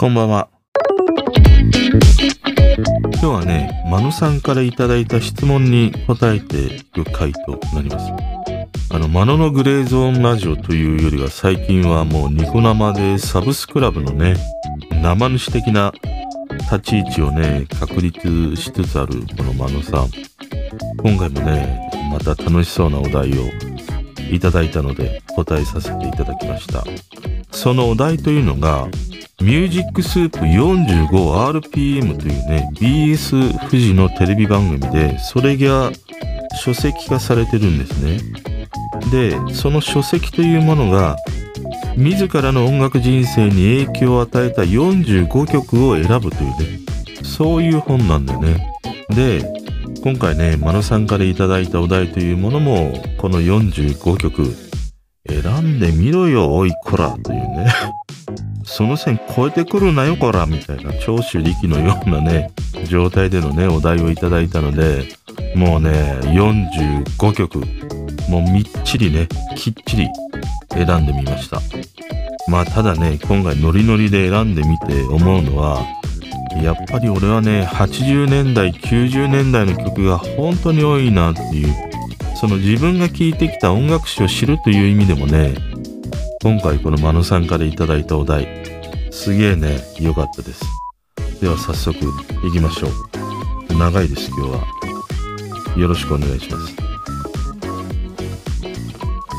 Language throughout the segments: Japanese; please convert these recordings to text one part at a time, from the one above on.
こんばんは。今日はね、マノさんからいただいた質問に答えていく回となります。あの、マノのグレーゾーンラジオというよりは最近はもうニコ生でサブスクラブのね、生主的な立ち位置をね、確立しつつあるこのマノさん。今回もね、また楽しそうなお題をいただいたので答えさせていただきました。そのお題というのが、ミュージックスープ 45rpm というね、BS 富士のテレビ番組で、それが書籍化されてるんですね。で、その書籍というものが、自らの音楽人生に影響を与えた45曲を選ぶというね、そういう本なんだよね。で、今回ね、マノさんからいただいたお題というものも、この45曲、選んでみろよ、おいこら、というね。その線超えてくるなよこらみたいな長州力のようなね状態でのねお題をいただいたのでもうね45曲もうみっちりねきっちり選んでみましたまあただね今回ノリノリで選んでみて思うのはやっぱり俺はね80年代90年代の曲が本当に多いなっていう。その自分が聴いてきた音楽史を知るという意味でもね今回このマノさんからいただいたお題すげえね良かったです。では早速行きましょう。長いです今日は。よろしくお願いします。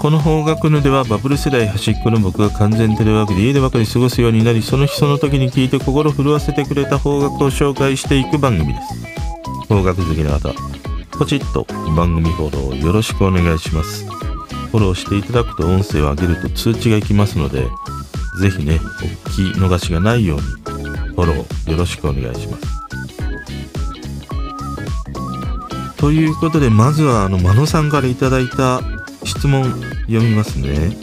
この方角のではバブル世代端っこの僕が完全テレワークで家でばかり過ごすようになりその日その時に聞いて心震わせてくれた方角を紹介していく番組です方角好きな方ポチッと番組フォローよろしくお願いしますフォローしていただくと音声を上げると通知がいきますので、ぜひね、お聞き逃しがないように、フォローよろしくお願いします。ということで、まずは、あの、まのさんからいただいた質問読みますね。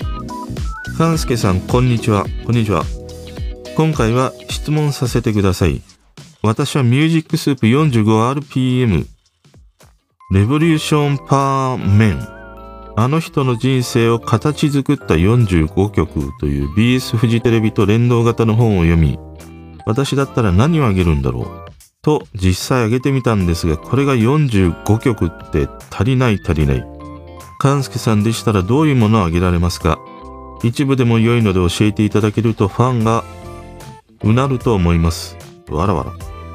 かんすけさん、こんにちは。こんにちは。今回は質問させてください。私はミュージックスープ 45rpm レボリューションパーメンあの人の人生を形作った45曲という BS フジテレビと連動型の本を読み、私だったら何をあげるんだろうと実際あげてみたんですが、これが45曲って足りない足りない。勘介さんでしたらどういうものをあげられますか？一部でも良いので教えていただけるとファンがうなると思います。わらわら。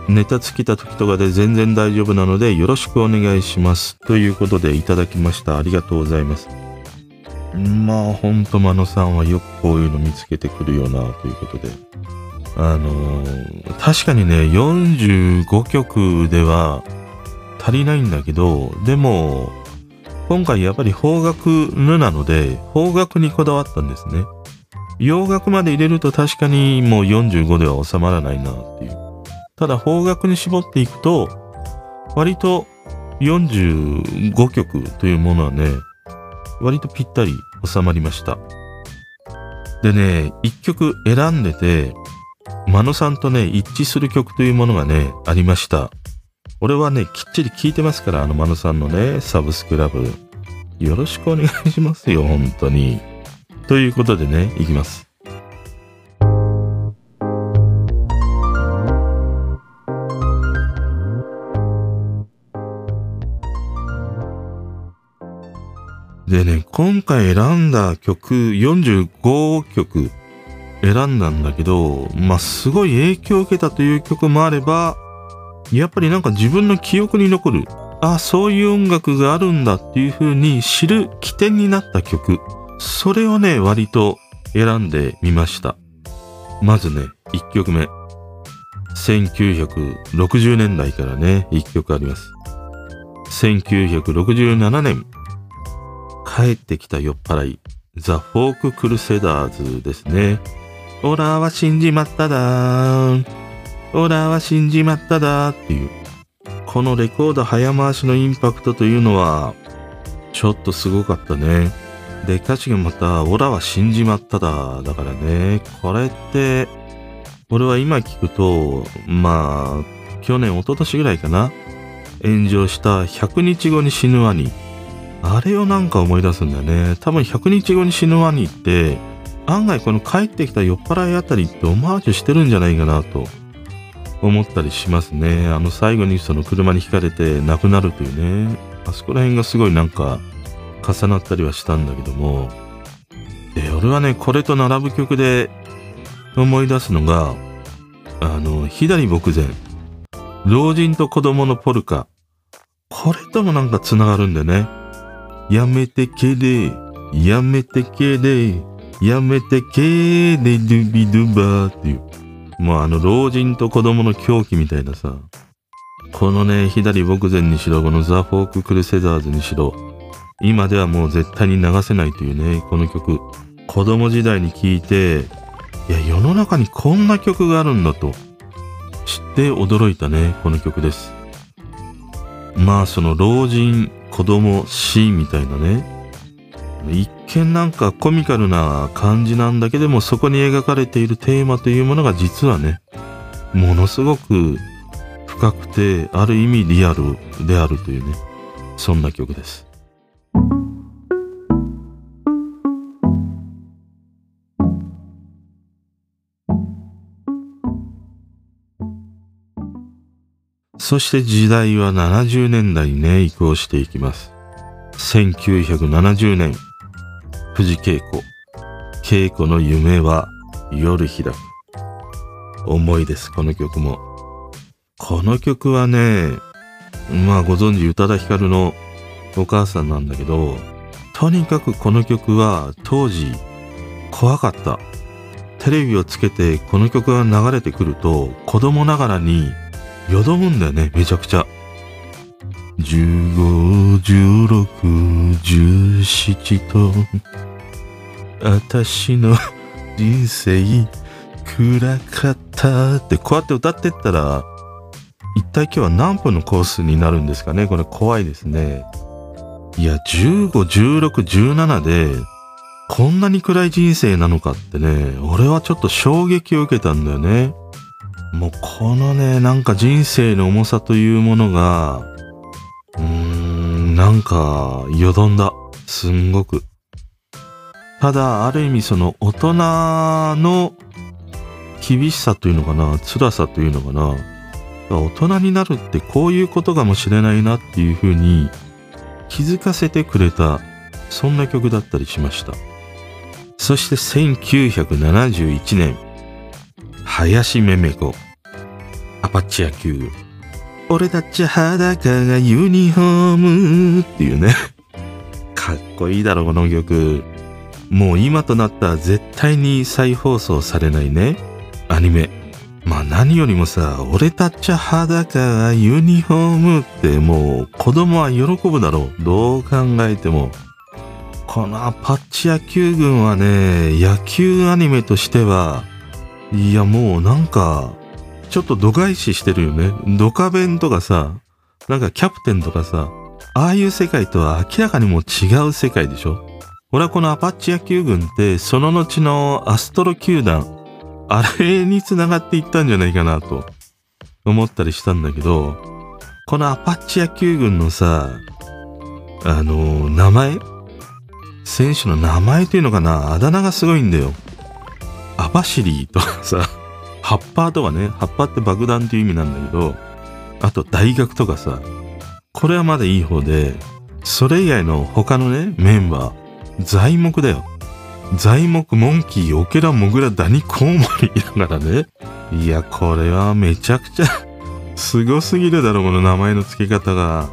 ネタ尽きた時とかで全然大丈夫なのでよろしくお願いします。ということでいただきました。ありがとうございます。まあ、ほんと、マノさんはよくこういうの見つけてくるよな、ということで。あのー、確かにね、45曲では足りないんだけど、でも、今回やっぱり方角ぬなので、方角にこだわったんですね。洋楽まで入れると確かにもう45では収まらないなっていう。ただ方角に絞っていくと、割と45曲というものはね、割とぴったり収まりました。でね、1曲選んでて、マノさんとね、一致する曲というものがね、ありました。俺はね、きっちり聴いてますから、あのマノさんのね、サブスクラブ。よろしくお願いしますよ、本当に。ということでね、いきます。でね、今回選んだ曲、45曲選んだんだけど、まあ、すごい影響を受けたという曲もあれば、やっぱりなんか自分の記憶に残る、あ、そういう音楽があるんだっていう風に知る起点になった曲、それをね、割と選んでみました。まずね、1曲目。1960年代からね、1曲あります。1967年、帰ってきた酔っ払い、ザ・フォーク・クルセダーズですね。オラは死んじまっただーんオーラは死んじまっただっていう。このレコード早回しのインパクトというのは、ちょっとすごかったね。で、歌詞がまた、オラは死んじまっただ。だからね、これって、俺は今聞くと、まあ、去年、一昨年ぐらいかな。炎上した100日後に死ぬワニ。あれをなんか思い出すんだよね。多分100日後に死ぬワニって、案外この帰ってきた酔っ払いあたりってオマージュしてるんじゃないかなと思ったりしますね。あの最後にその車にひかれて亡くなるというね。あそこら辺がすごいなんか重なったりはしたんだけども。で、俺はね、これと並ぶ曲で思い出すのが、あの、左牧前。老人と子供のポルカ。これともなんか繋がるんでね。やめてけれ、やめてけれ、やめてけれ、ドゥビドゥバーっていう。もうあの老人と子供の狂気みたいなさ。このね、左牧前にしろ、このザ・フォーク・クルセダーズにしろ、今ではもう絶対に流せないというね、この曲。子供時代に聴いて、いや、世の中にこんな曲があるんだと、知って驚いたね、この曲です。まあ、その老人、子供、死みたいなね。一見なんかコミカルな感じなんだけども、そこに描かれているテーマというものが実はね、ものすごく深くて、ある意味リアルであるというね、そんな曲です。そして時代は70年代にね、移行していきます。1970年、藤恵子。恵子の夢は夜開く。重いです、この曲も。この曲はね、まあご存知宇多田ヒカルのお母さんなんだけど、とにかくこの曲は当時怖かった。テレビをつけてこの曲が流れてくると子供ながらによどむんだよね、めちゃくちゃ。15、16、17と、私の人生暗かったってこうやって歌ってったら、一体今日は何分のコースになるんですかね？これ怖いですね。いや、15、16、17で、こんなに暗い人生なのかってね、俺はちょっと衝撃を受けたんだよね。もうこのね、なんか人生の重さというものが、うーん、なんか、よどんだ。すんごく。ただ、ある意味その大人の厳しさというのかな、辛さというのかな、大人になるってこういうことかもしれないなっていうふうに気づかせてくれた、そんな曲だったりしました。そして1971年、林めめ子。アパッチ野球。俺たち裸がユニフォームっていうね。かっこいいだろ、この曲。もう今となったら絶対に再放送されないね。アニメ。まあ何よりもさ、俺たち裸がユニフォームってもう子供は喜ぶだろう。どう考えても。このアパッチ野球軍はね、野球アニメとしては、いやもうなんか、ちょっと度外視してるよね。ドカベンとかさ、なんかキャプテンとかさ、ああいう世界とは明らかにもう違う世界でしょ？俺はこのアパッチ野球軍ってその後のアストロ球団、あれに繋がっていったんじゃないかなと思ったりしたんだけど、このアパッチ野球軍のさ、あの名前？選手の名前というのかな？あだ名がすごいんだよ。アバシリーとかさ、ハッパーとかね、ハッパーって爆弾っていう意味なんだけど、あと大学とかさ、これはまだいい方で、それ以外の他のね、メンバー、材木だよ。材木、モンキー、オケラ、モグラ、ダニ、コウモリだからね。いや、これはめちゃくちゃすごすぎるだろ、この名前の付け方が。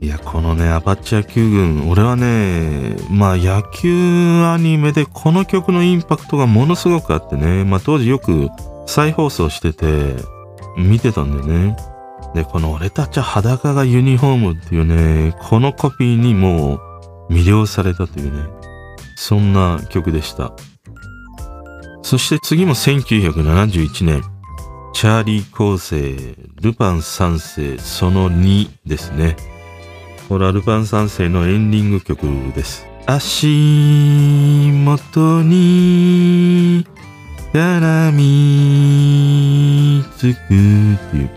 いや、このね、アパッチ野球軍、俺はね、まあ野球アニメでこの曲のインパクトがものすごくあってね、まあ当時よく再放送してて、見てたんだよね。で、この俺たちは裸がユニフォームっていうね、このコピーにもう魅了されたというね、そんな曲でした。そして次も1971年、チャーリー構成、ルパン三世その2ですね。これはルパン三世のエンディング曲です。足元に絡みつくっていう。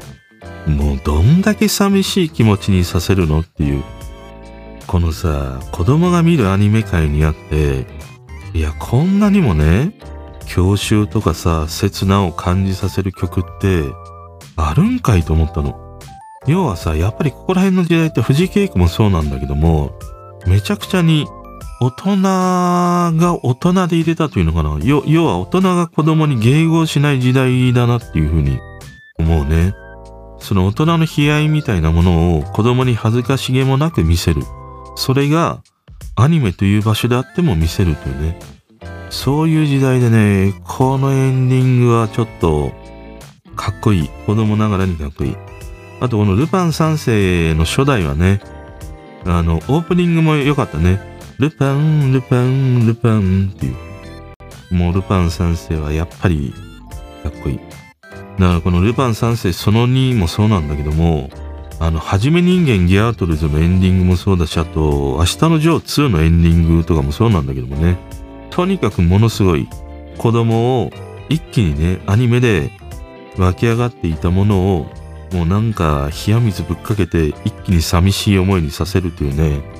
もうどんだけ寂しい気持ちにさせるのっていう。このさ、子供が見るアニメ界にあって、いや、こんなにもね、郷愁とかさ、切なを感じさせる曲って、あるんかいと思ったの。要はさ、やっぱりここら辺の時代って藤井恵子もそうなんだけども、めちゃくちゃに大人が大人で入れたというのかな。要は大人が子供に迎合しない時代だなっていうふうに思うね。その大人の悲哀みたいなものを子供に恥ずかしげもなく見せる。それがアニメという場所であっても見せるというね。そういう時代でね、このエンディングはちょっとかっこいい。子供ながらにかっこいい。あとこのルパン三世の初代はね、あの、オープニングも良かったね。ルパン、ルパン、ルパンっていう。もうルパン三世はやっぱりかっこいい。だからこのルパン三世その2もそうなんだけども、あの、はじめ人間ギャートルズのエンディングもそうだし、あと、明日のジョー2のエンディングとかもそうなんだけどもね。とにかくものすごい子供を一気にね、アニメで湧き上がっていたものを、もうなんか冷や水ぶっかけて一気に寂しい思いにさせるというね。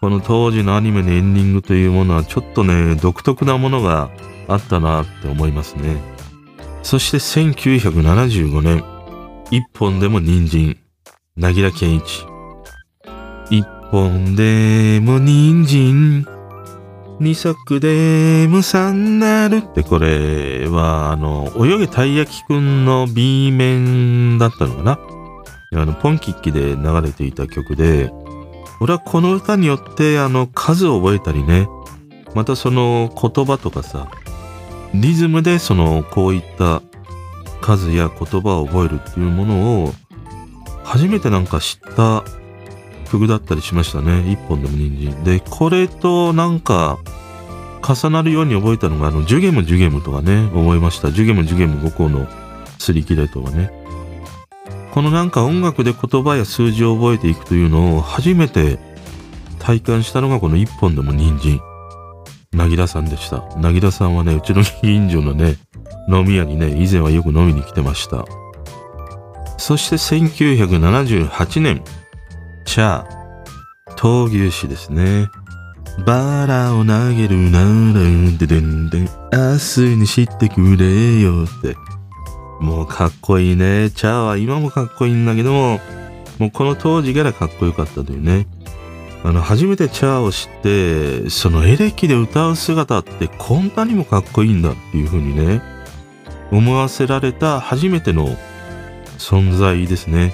この当時のアニメのエンディングというものはちょっとね、独特なものがあったなって思いますね。そして1975年、一本でも人参、なぎら健一。一本でも人参、二足でも三なるってこれは、あの、泳げたい焼きくんの B 面だったのかなあの、ポンキッキで流れていた曲で、俺はこの歌によって、あの、数を覚えたりね、またその言葉とかさ、リズムでその、こういった数や言葉を覚えるっていうものを、初めてなんか知った曲だったりしましたね。一本でも人参。で、これとなんか、重なるように覚えたのが、あの、ジュゲムジュゲムとかね、覚えました。ジュゲムジュゲム5個の擦り切れとかね。このなんか音楽で言葉や数字を覚えていくというのを初めて体感したのがこの一本でも人参。なぎらさんでした。なぎらさんはね、うちの近所のね、飲み屋にね、以前はよく飲みに来てました。そして1978年、チャー、闘牛士ですね。バラを投げるなら、ででんでん、明日にしてくれよって。もうかっこいいね。チャーは今もかっこいいんだけども、もうこの当時からかっこよかったというね。あの、初めてチャーを知って、そのエレキで歌う姿ってこんなにもかっこいいんだっていう風にね、思わせられた初めての存在ですね。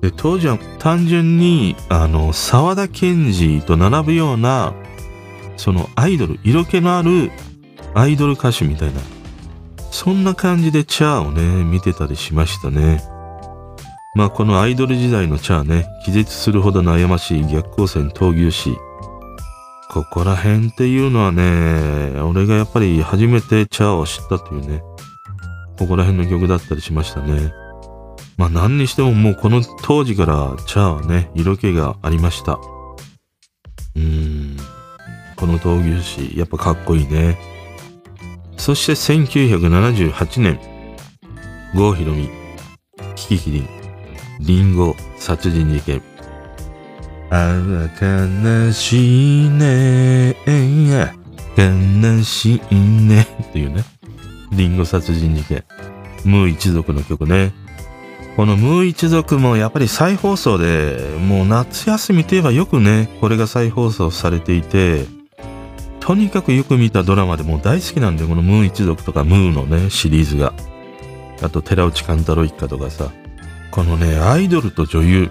で当時は単純に、あの、沢田研二と並ぶような、そのアイドル、色気のあるアイドル歌手みたいな、そんな感じでチャーをね、見てたりしましたね。まあこのアイドル時代のチャーね、気絶するほど悩ましい逆光線闘牛士。ここら辺っていうのはね、俺がやっぱり初めてチャーを知ったというね、ここら辺の曲だったりしましたね。まあ何にしてももうこの当時からチャーはね、色気がありました。うーん。この闘牛士、やっぱかっこいいね。そして1978年、郷ひろみ、キキキリン、リンゴ殺人事件。ああ、悲しいね。悲しいね。っていうね。リンゴ殺人事件。ムー一族の曲ね。このムー一族もやっぱり再放送で、もう夏休みといえばよくね、これが再放送されていて、とにかくよく見たドラマでも大好きなんで、このムー一族とかムーのね、シリーズが。あと、寺内貫太郎一家とかさ。このね、アイドルと女優。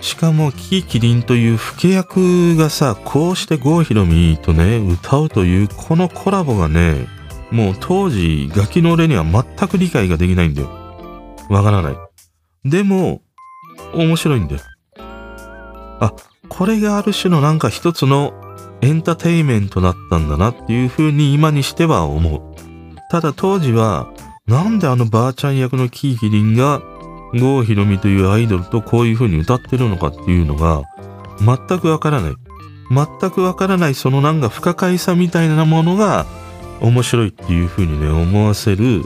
しかも、キキキリンという老け役がさ、こうして郷ひろみとね、歌うという、このコラボがね、もう当時、ガキの俺には全く理解ができないんだよ。わからない。でも、面白いんだよ。あ、これがある種のなんか一つのエンターテイメントだったんだなっていう風に今にしては思う。ただ当時は、なんであのばあちゃん役のキーキリンが、郷ひろみというアイドルとこういう風に歌ってるのかっていうのが、全くわからない。全くわからないそのなんか不可解さみたいなものが面白いっていう風にね、思わせる、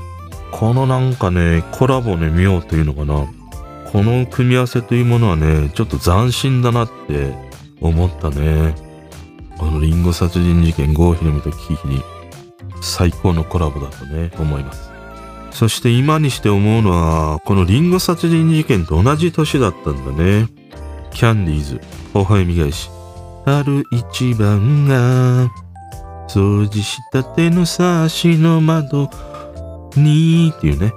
このなんかね、コラボね、妙というのかな。この組み合わせというものはね、ちょっと斬新だなって思ったね。このリンゴ殺人事件、郷ひろみとキキに最高のコラボだとね、思います。そして今にして思うのは、このリンゴ殺人事件と同じ年だったんだね。キャンディーズ、微笑み返し。春一番が、掃除したてのサしの窓にっていうね。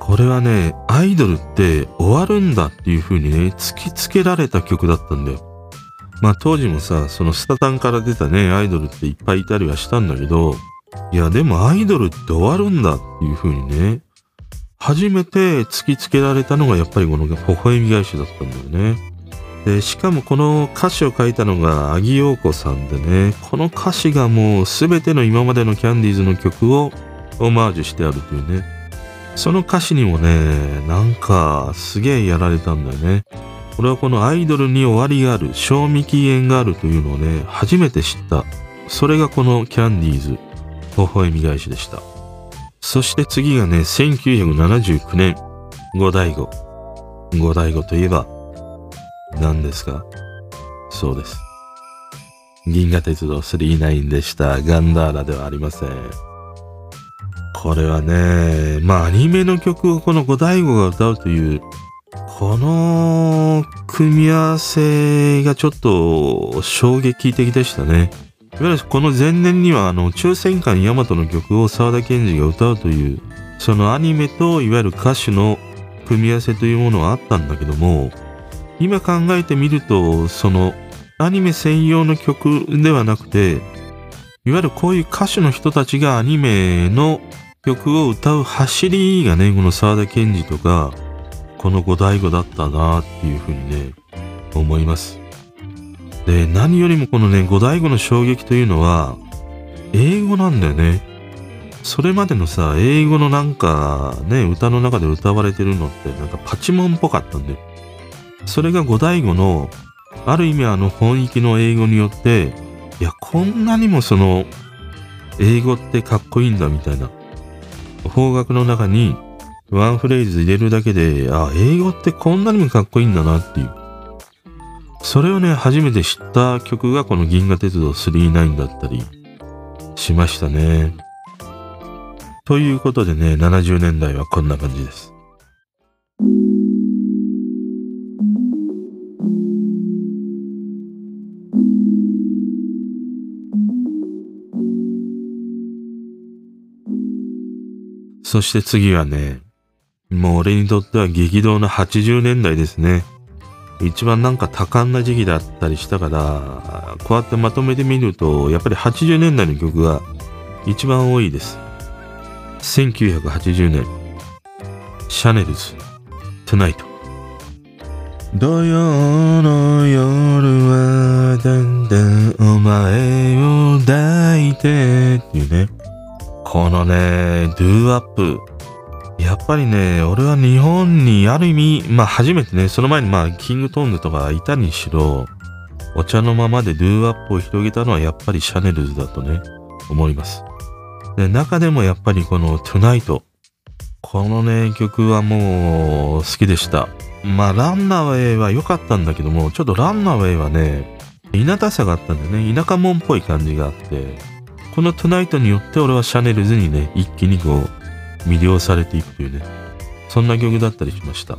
これはね、アイドルって終わるんだっていう風にね、突きつけられた曲だったんだよ。まあ当時もさ、そのスタタンから出たね、アイドルっていっぱいいたりはしたんだけど、いやでもアイドルって終わるんだっていう風にね、初めて突きつけられたのがやっぱりこの微笑み返しだったんだよね。で、しかもこの歌詞を書いたのがアギヨーコさんでね、この歌詞がもう全ての今までのキャンディーズの曲をオマージュしてあるというね。その歌詞にもね、なんかすげえやられたんだよね。俺はこのアイドルに終わりがある、賞味期限があるというのをね、初めて知った。それがこのキャンディーズ、微笑み返しでした。そして次がね、1979年、五大悟。五大悟といえば、何ですか？そうです。銀河鉄道39でした。ガンダーラではありません。これはね、まあアニメの曲をこの五大悟が歌うというこの組み合わせがちょっと衝撃的でしたね。いわゆるこの前年にはあの抽選館ヤマトの曲を沢田研二が歌うというそのアニメといわゆる歌手の組み合わせというものはあったんだけども今考えてみるとそのアニメ専用の曲ではなくていわゆるこういう歌手の人たちがアニメの曲を歌う走りがねこの沢田研二とかこの五大悟だったなっていうふうにね、思います。で、何よりもこのね、五大悟の衝撃というのは、英語なんだよね。それまでのさ、英語のなんかね、歌の中で歌われてるのってなんかパチモンっぽかったんで。それが五大悟の、ある意味あの本域の英語によって、いや、こんなにもその、英語ってかっこいいんだみたいな。方角の中にワンフレーズ入れるだけで、あ、英語ってこんなにもかっこいいんだなっていう。それをね、初めて知った曲がこの銀河鉄道39だったりしましたね。ということでね、70年代はこんな感じです。そして次はね、もう俺にとっては激動の80年代ですね。一番なんか多感な時期だったりしたから、こうやってまとめてみると、やっぱり80年代の曲が一番多いです。1980年、シャネルズ、トゥナイト。土曜の夜はだんだんお前を抱いてっていうね。このね、ドゥーワップ。やっぱりね、俺は日本にある意味、まあ初めてね、その前にまあキングトーンズとかいたにしろ、お茶の間でドゥーワップを広げたのはやっぱりシャネルズだとね、思います。で、中でもやっぱりこのトゥナイト。このね、曲はもう好きでした。まあランナーウェイは良かったんだけども、ちょっとランナーウェイはね、田舎さがあったんでね、田舎もんっぽい感じがあって、このトゥナイトによって俺はシャネルズにね、一気にこう、魅了されていくというね、そんな曲だったりしました。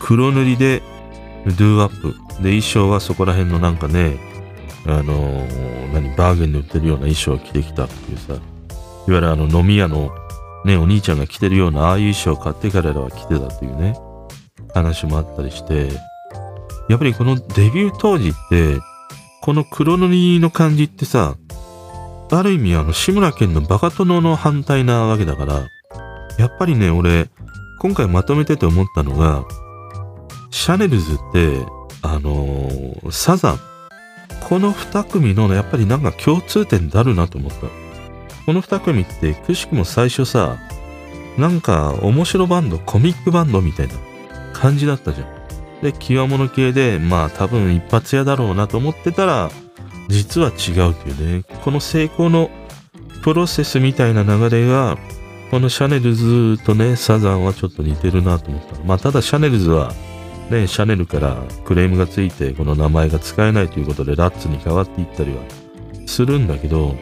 黒塗りで、ドゥーアップ。で、衣装はそこら辺のなんかね、あのー、何、バーゲンで売ってるような衣装を着てきたっていうさ、いわゆるあの飲み屋のね、お兄ちゃんが着てるようなああいう衣装を買って彼らは着てたというね、話もあったりして、やっぱりこのデビュー当時って、この黒塗りの感じってさ、ある意味あの志村けんのバカ殿の反対なわけだから、やっぱりね、俺、今回まとめてて思ったのが、シャネルズって、あのー、サザン。この二組のやっぱりなんか共通点であるなと思った。この二組ってくしくも最初さ、なんか面白バンド、コミックバンドみたいな感じだったじゃん。で、キワモノ系で、まあ多分一発屋だろうなと思ってたら、実は違うというね、この成功のプロセスみたいな流れが、このシャネルズとね、サザンはちょっと似てるなと思った。まあ、ただシャネルズは、ね、シャネルからクレームがついて、この名前が使えないということで、ラッツに変わっていったりはするんだけど、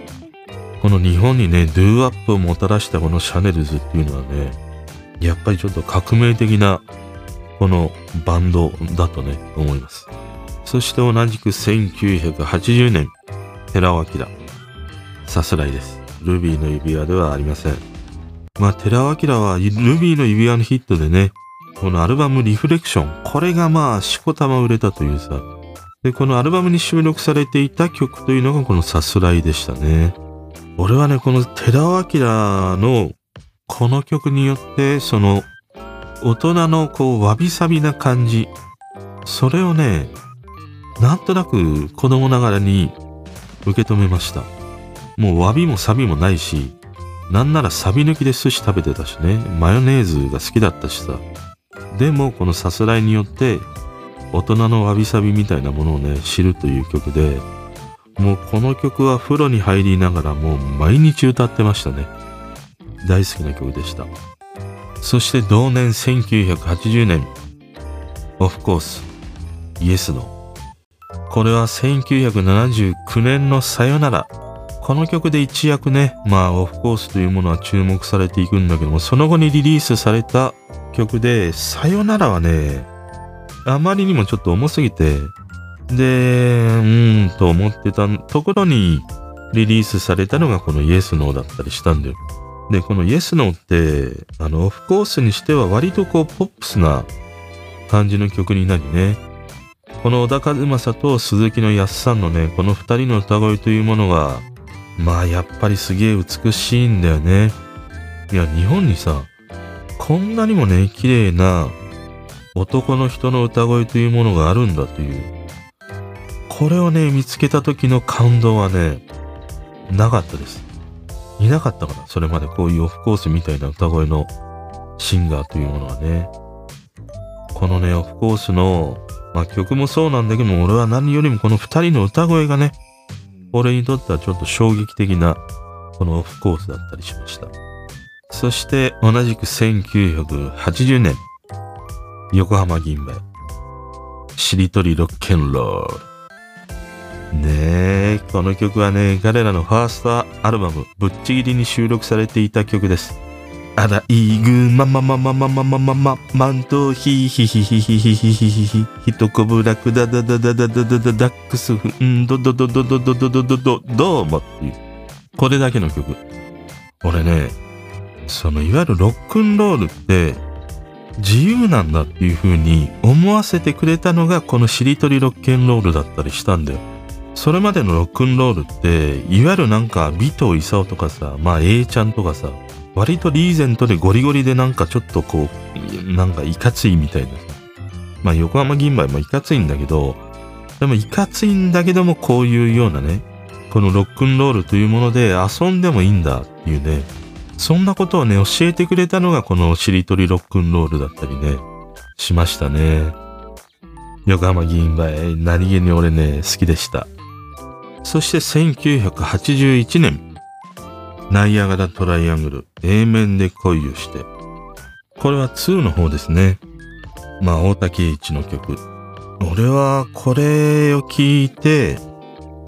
この日本にね、ドゥーワップをもたらしたこのシャネルズっていうのはね、やっぱりちょっと革命的なこのバンドだとね、思います。そして同じく1980年、寺尾明。さすらいです。ルビーの指輪ではありません。まあ、寺尾明はルビーの指輪のヒットでね、このアルバムリフレクション、これがまあ、しこたま売れたというさ。で、このアルバムに収録されていた曲というのがこのさすらいでしたね。俺はね、この寺尾明のこの曲によって、その大人のこうわびさびな感じ、それをね、なんとなく子供ながらに受け止めました。もうわびもサビもないし、なんならサビ抜きで寿司食べてたしね、マヨネーズが好きだったしさ。でもこのさすらいによって大人のわびさびみたいなものをね、知るという曲で、もうこの曲は風呂に入りながらもう毎日歌ってましたね。大好きな曲でした。そして同年1980年、オフコース、イエスの。これは1979年のさよなら。この曲で一躍ね、まあオフコースというものは注目されていくんだけども、その後にリリースされた曲で、さよならはね、あまりにもちょっと重すぎて、で、うーんと思ってたところにリリースされたのがこのイエスノーだったりしたんだよ。で、このイエスノーって、あの、オフコースにしては割とこう、ポップスな感じの曲になりね、この小田和正と鈴木の安さんのね、この二人の歌声というものが、まあやっぱりすげえ美しいんだよね。いや、日本にさ、こんなにもね、綺麗な男の人の歌声というものがあるんだという。これをね、見つけた時の感動はね、なかったです。いなかったかなそれまでこういうオフコースみたいな歌声のシンガーというものはね。このね、オフコースの、まあ、曲もそうなんだけども、俺は何よりもこの二人の歌声がね、俺にとってはちょっと衝撃的な、このオフコースだったりしました。そして同じく1980年、横浜銀杯、しりとりロッケンロール。ねえ、この曲はね、彼らのファーストアルバム、ぶっちぎりに収録されていた曲です。アライグママママママママママントヒヒヒヒヒヒヒヒヒヒヒトコブラクダダダダダダダダダックスフンドドドドドドドドドドどうもっていう。これだけの曲。俺ね、そのいわゆるロックンロールって自由なんだっていう風に思わせてくれたのがこのしりとりロッケンロールだったりしたんだよ。それまでのロックンロールって、いわゆるなんか、尾藤勲とかさ、まあ A ちゃんとかさ、割とリーゼントでゴリゴリでなんかちょっとこう、なんかいかついみたいな。まあ横浜銀杯もいかついんだけど、でもいかついんだけどもこういうようなね、このロックンロールというもので遊んでもいいんだっていうね、そんなことをね、教えてくれたのがこのしりとりロックンロールだったりね、しましたね。横浜銀杯、何気に俺ね、好きでした。そして1981年、ナイアガラトライアングル、A 面で恋をして。これは2の方ですね。まあ、大竹一の曲。俺はこれを聞いて、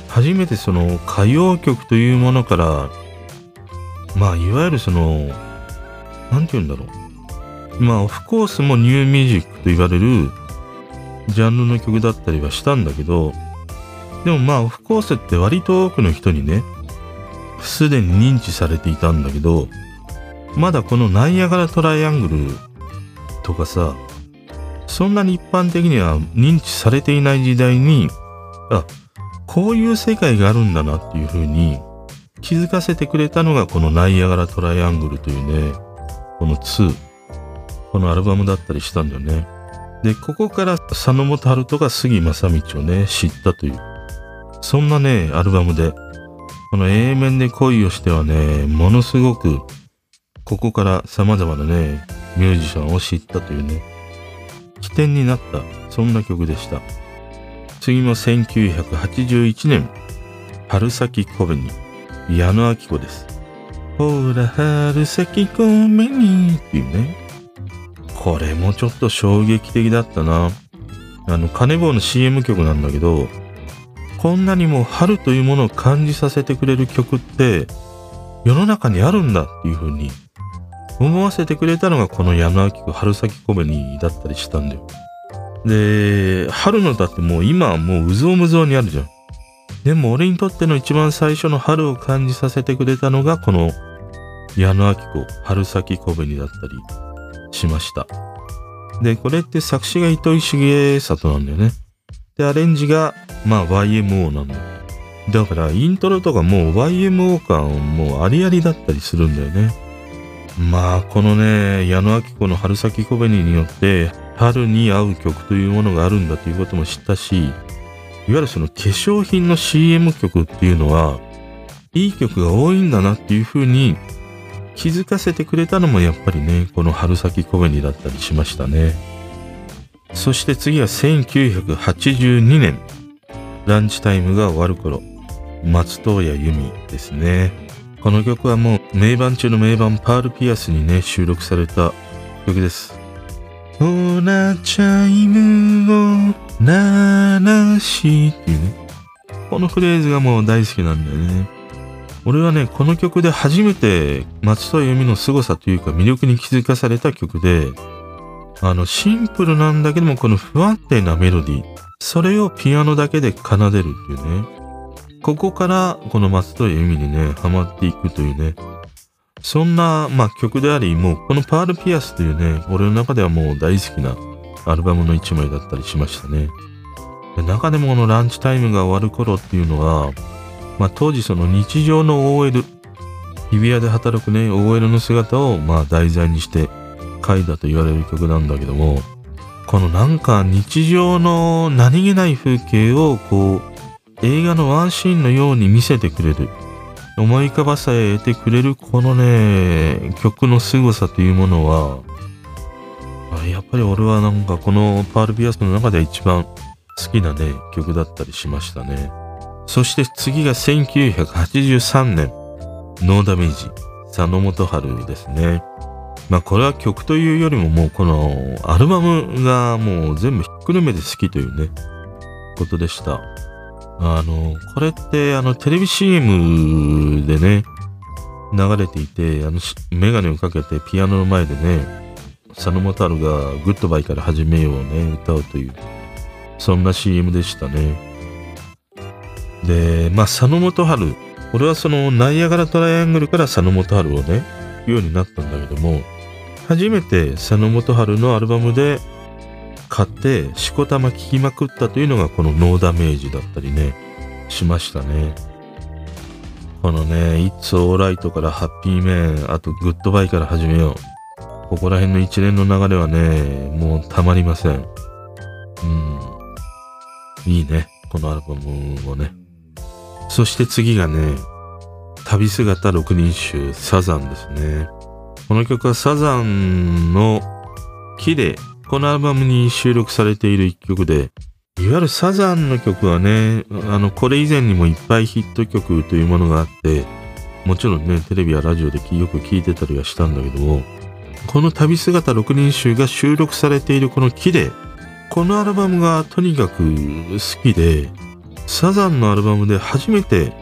初めてその歌謡曲というものから、まあ、いわゆるその、なんて言うんだろう。まあ、オフコースもニューミュージックと言われるジャンルの曲だったりはしたんだけど、でもまあオフコースって割と多くの人にね、すでに認知されていたんだけど、まだこのナイアガラトライアングルとかさ、そんなに一般的には認知されていない時代に、あ、こういう世界があるんだなっていう風に気づかせてくれたのがこのナイアガラトライアングルというね、この2、このアルバムだったりしたんだよね。で、ここから佐野元春とか杉正道をね、知ったという。そんなね、アルバムで、この A 面で恋をしてはね、ものすごく、ここから様々なね、ミュージシャンを知ったというね、起点になった、そんな曲でした。次も1981年、春先小紅、矢野明子です。ほら、春先小紅っていうね。これもちょっと衝撃的だったな。あの、カネボウの CM 曲なんだけど、こんなにも春というものを感じさせてくれる曲って世の中にあるんだっていう風に思わせてくれたのがこの矢野明子春先小紅だったりしたんだよ。で、春の歌ってもう今はもううぞうむぞうにあるじゃん。でも俺にとっての一番最初の春を感じさせてくれたのがこの矢野明子春先小紅だったりしました。で、これって作詞が糸井重里なんだよね。で、アレンジがまあ YMO なんだ。だからイントロとかもう YMO 感もうありありだったりするんだよね。まあこのね矢野明子の春先小紅によって春に合う曲というものがあるんだということも知ったしいわゆるその化粧品の CM 曲っていうのはいい曲が多いんだなっていうふうに気づかせてくれたのもやっぱりねこの春先小紅だったりしましたねそして次は1982年ランチタイムが終わる頃松任谷由実ですねこの曲はもう名盤中の名盤パールピアスにね収録された曲です。ほらチャイムを鳴らしっていうね。このフレーズがもう大好きなんだよね。俺はね、この曲で初めて松任谷由実の凄さというか魅力に気づかされた曲で、あの、シンプルなんだけどもこの不安定なメロディー、それをピアノだけで奏でるっていうね。ここからこの松任谷由実にね、ハマっていくというね、そんな、まあ、曲であり、もうこのパールピアスというね、俺の中ではもう大好きなアルバムの一枚だったりしましたね。中でもこのランチタイムが終わる頃っていうのは、まあ、当時その日常の OL、日比谷で働くね、OL の姿をまあ題材にして書いたと言われる曲なんだけども、このなんか日常の何気ない風景をこう映画のワンシーンのように見せてくれる思い浮かばさえ得てくれるこのね曲の凄さというものはやっぱり俺はなんかこのパール・ピアスの中で一番好きなね曲だったりしましたね。そして次が1983年No Damage 佐野元春ですね。まあこれは曲というよりももうこのアルバムがもう全部ひっくるめて好きというねことでしたあの、これってあのテレビ CM でね、流れていて、あの、メガネをかけてピアノの前でね、佐野元春がグッドバイから始めようね、歌うという、そんな CM でしたね。で、まあ、佐野元春、これはそのナイアガラトライアングルから佐野元春をね、聴くようになったんだけども、初めて佐野元春のアルバムで買ってしこたま聞きまくったというのがこの No Damage だったりねしましたね。このね「It's Alright」から「ハッピーメン」あと「グッドバイ」から始めよう。ここら辺の一連の流れはねもうたまりません。うん。いいねこのアルバムもね。そして次がね旅姿六人衆サザンですね。この曲はサザンの木でこのアルバムに収録されている一曲で、いわゆるサザンの曲はね、あの、これ以前にもいっぱいヒット曲というものがあって、もちろんね、テレビやラジオでよく聴いてたりはしたんだけども、この旅姿6人集が収録されているこの木で、このアルバムがとにかく好きで、サザンのアルバムで初めて、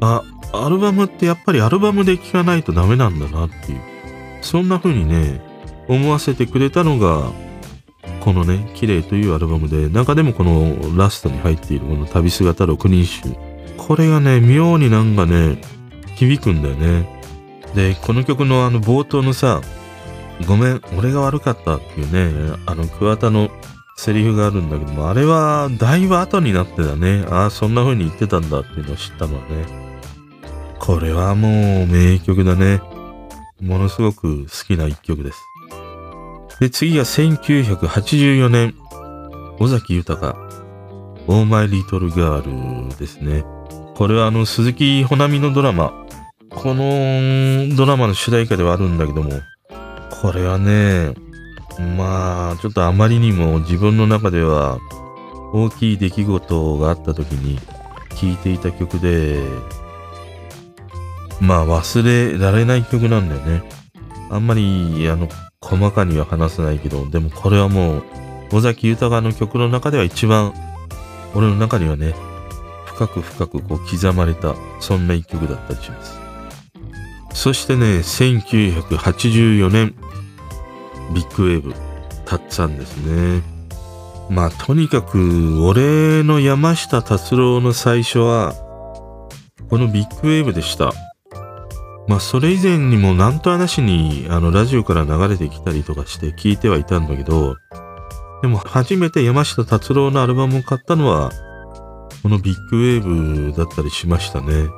あ、アルバムってやっぱりアルバムで聴かないとダメなんだなっていう、そんな風にね、思わせてくれたのが、このね、綺麗というアルバムで、中でもこのラストに入っているこの旅姿6人集。これがね、妙になんかね、響くんだよね。で、この曲のあの冒頭のさ、ごめん、俺が悪かったっていうね、あの桑田のセリフがあるんだけども、あれはだいぶ後になってだね。ああ、そんな風に言ってたんだっていうのを知ったのはね。これはもう名曲だね。ものすごく好きな一曲です。で、次が1984年、尾崎豊、オーマイリトルガールですね。これはあの、鈴木ほなみのドラマ、このドラマの主題歌ではあるんだけども、これはね、まあ、ちょっとあまりにも自分の中では大きい出来事があった時に聴いていた曲で、まあ忘れられない曲なんだよね。あんまり、あの、細かには話せないけど、でもこれはもう尾崎豊の曲の中では一番俺の中にはね深く深くこう刻まれたそんな一曲だったりします。そしてね1984年ビッグウェーブたっつぁんですね。まあとにかく俺の山下達郎の最初はこのビッグウェーブでした。まあそれ以前にもなんと話にあのラジオから流れてきたりとかして聞いてはいたんだけどでも初めて山下達郎のアルバムを買ったのはこのビッグウェーブだったりしましたね。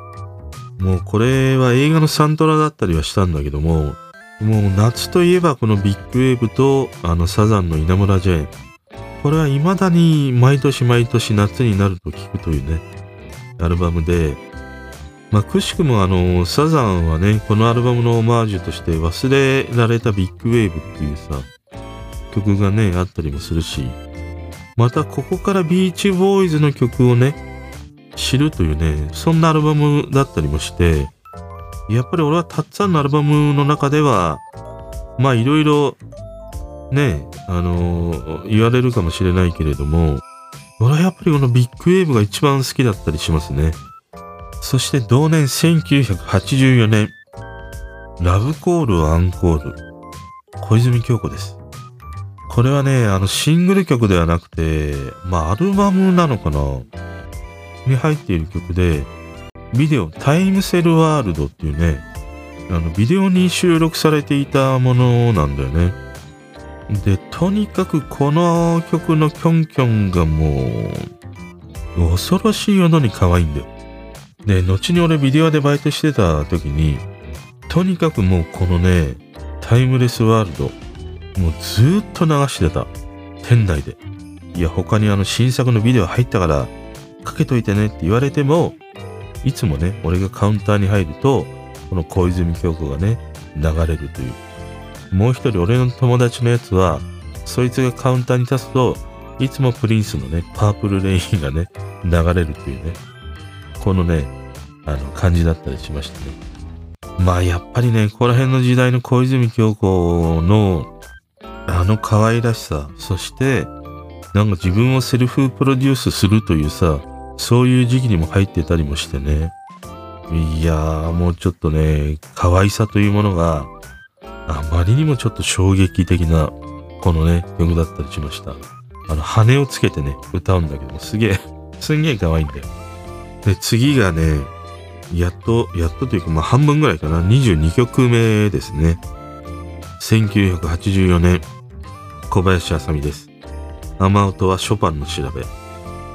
もうこれは映画のサントラだったりはしたんだけども、もう夏といえばこのビッグウェーブとあのサザンの稲村ジェーン。これは未だに毎年毎年夏になると聞くというね、アルバムで、まあ、くしくもあの、サザンはね、このアルバムのオマージュとして忘れられたビッグウェーブっていうさ、曲がね、あったりもするし、またここからビーチボーイズの曲をね、知るというね、そんなアルバムだったりもして、やっぱり俺はたっつぁんのアルバムの中では、まあいろいろね、あのー、言われるかもしれないけれども、俺はやっぱりこのビッグウェーブが一番好きだったりしますね。そして同年1984年、ラブコールアンコール、小泉京子です。これはね、あの、シングル曲ではなくて、まあ、アルバムなのかなに入っている曲で、ビデオ、タイムセルワールドっていうね、あの、ビデオに収録されていたものなんだよね。で、とにかくこの曲のキョンキョンがもう、恐ろしいほどに可愛いんだよ。で、後に俺ビデオでバイトしてた時に、とにかくもうこのね、タイムレスワールド、もうずっと流してた。店内で。いや、他にあの新作のビデオ入ったから、かけといてねって言われても、いつもね、俺がカウンターに入ると、この小泉京子がね、流れるという。もう一人俺の友達のやつは、そいつがカウンターに立つと、いつもプリンスのね、パープルレインがね、流れるというね、このね、あの、感じだったりしましたね。まあ、やっぱりね、ここら辺の時代の小泉京子のあの可愛らしさ、そして、なんか自分をセルフプロデュースするというさ、そういう時期にも入ってたりもしてね。いやー、もうちょっとね、可愛さというものがあまりにもちょっと衝撃的な、このね、曲だったりしました。あの、羽をつけてね、歌うんだけど、すげえ、すんげえ可愛いんだよ。で、次がね、やっと、やっとというか、まあ半分ぐらいかな、22曲目ですね。1984年、小林あさみです。雨音はショパンの調べ。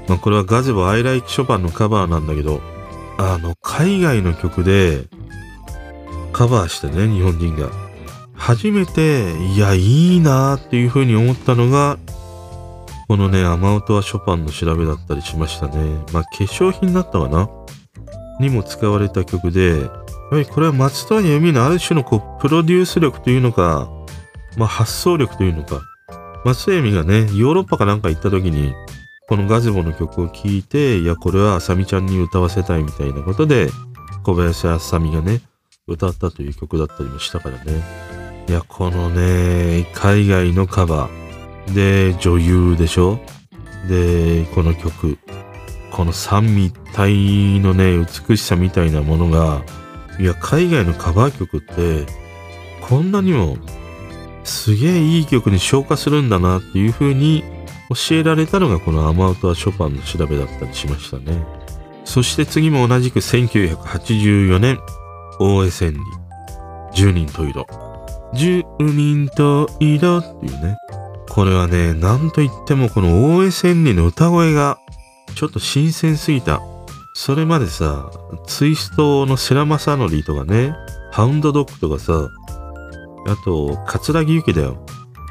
まあ、これはガゼボアイライクショパンのカバーなんだけど、あの、海外の曲でカバーしてね、日本人が。初めて、いや、いいなーっていう風に思ったのが、このね、雨音はショパンの調べだったりしましたね。まあ、化粧品だったかな？にも使われた曲で、やはりこれは松任谷由実のある種のこう、プロデュース力というのか、まあ、発想力というのか、松江美がね、ヨーロッパかなんか行った時に、このガゼボの曲を聴いて、いや、これはあさみちゃんに歌わせたいみたいなことで、小林あさみがね、歌ったという曲だったりもしたからね。いや、このね、海外のカバー。で、女優でしょ？で、この曲。この三位一体のね、美しさみたいなものが、いや、海外のカバー曲って、こんなにもすげえいい曲に昇華するんだなっていう風に教えられたのがこの雨音はショパンの調べだったりしましたね。そして次も同じく1984年 OSN に10人と色。10人と色っていうね。これはね、なんといってもこの OSN の歌声がちょっと新鮮すぎた。それまでさ、ツイストの世良正則とかね、ハウンドドッグとかさ、あと、桂木由紀だよ。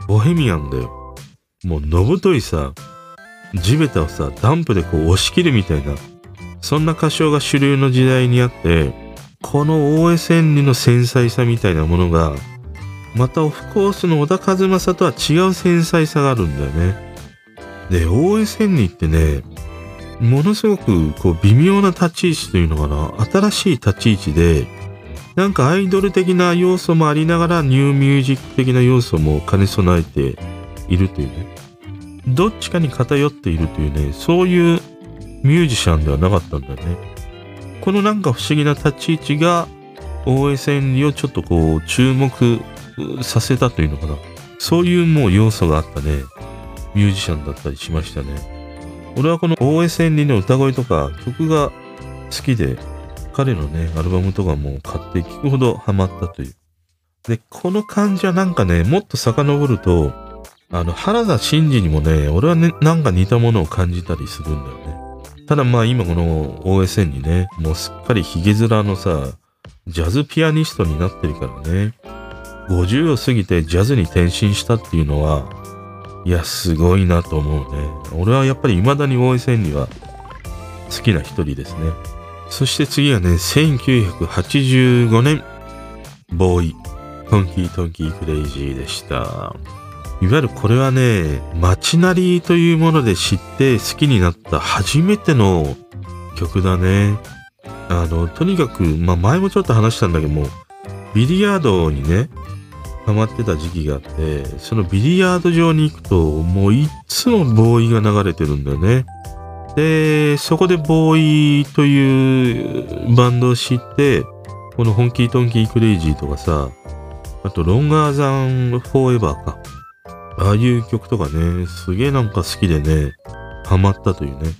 ボヘミアンだよ。もう、のぶといさ、地べたをさ、ダンプでこう押し切るみたいな、そんな歌唱が主流の時代にあって、この OSN の繊細さみたいなものが、またオフコースの小田和正とは違う繊細さがあるんだよね。で、OSN ってね、ものすごくこう微妙な立ち位置というのかな、新しい立ち位置で、なんかアイドル的な要素もありながらニューミュージック的な要素も兼ね備えているというね。どっちかに偏っているというね、そういうミュージシャンではなかったんだよね。このなんか不思議な立ち位置が OSN をちょっとこう注目させたというのかな。そういうもう要素があったね、ミュージシャンだったりしましたね。俺はこの OSN の歌声とか曲が好きで、彼のね、アルバムとかも買って聴くほどハマったという。で、この感じはなんかね、もっと遡ると、あの、原田真二にもね、俺はね、なんか似たものを感じたりするんだよね。ただまあ今この OSN にね、もうすっかりヒゲ面のさ、ジャズピアニストになってるからね。50を過ぎてジャズに転身したっていうのは、いや、すごいなと思うね。俺はやっぱり未だに OSN には好きな一人ですね。そして次はね、1985年、ボーイ、トンキートンキークレイジーでした。いわゆるこれはね、街なりというもので知って好きになった初めての曲だね。あの、とにかく、まあ前もちょっと話したんだけども、ビリヤードにね、ハマってた時期があって、そのビリヤード場に行くと、もういつもボーイが流れてるんだよね。で、そこでボーイというバンドを知って、このホンキートンキークレイジーとかさ、あとロンガーザンフォーエバーか。ああいう曲とかね、すげえなんか好きでね、ハマったというね。いわ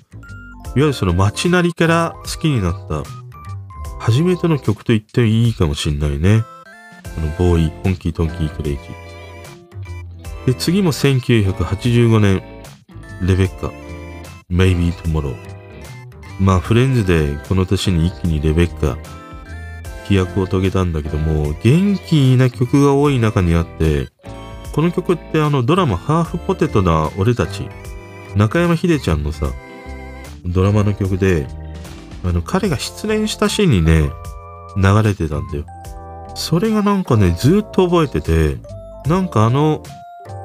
ゆるその街なりから好きになった初めての曲と言っていいかもしんないね。このボーイ、ホンキートンキークレイジー。で、次も1985年、レベッカ、Maybe Tomorrow。まあ、フレンズでこの年に一気にレベッカ、飛躍を遂げたんだけども、元気な曲が多い中にあって、この曲ってあのドラマハーフポテトな俺たち、中山秀ちゃんのさ、ドラマの曲で、あの彼が失恋したシーンにね、流れてたんだよ。それがなんかね、ずっと覚えてて、なんかあの、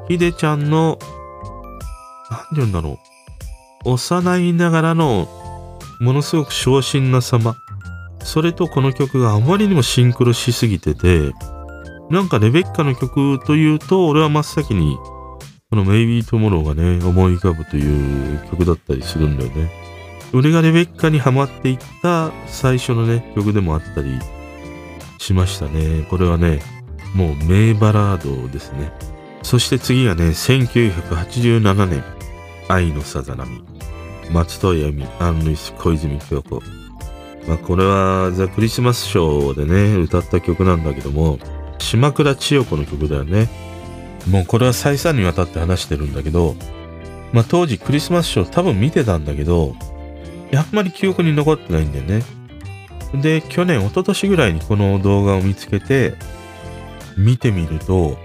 秀ちゃんの、なんて言うんだろう。幼いながらの、ものすごく昇進な様。それとこの曲があまりにもシンクロしすぎてて、なんかレベッカの曲というと、俺は真っ先に、この Maybe Tomorrow がね、思い浮かぶという曲だったりするんだよね。俺がレベッカにハマっていった最初のね、曲でもあったりしましたね。これはね、もう名バラードですね。そして次がね、1987年、愛のさざ波。松任谷由実、アン・ルイス、小泉京子。まあ、これはザ・クリスマスショーでね、歌った曲なんだけども、島倉千代子の曲だよね。もうこれは再三にわたって話してるんだけど、まあ当時クリスマスショー多分見てたんだけど、あんまり記憶に残ってないんだよね。で、去年、一昨年ぐらいにこの動画を見つけて、見てみると、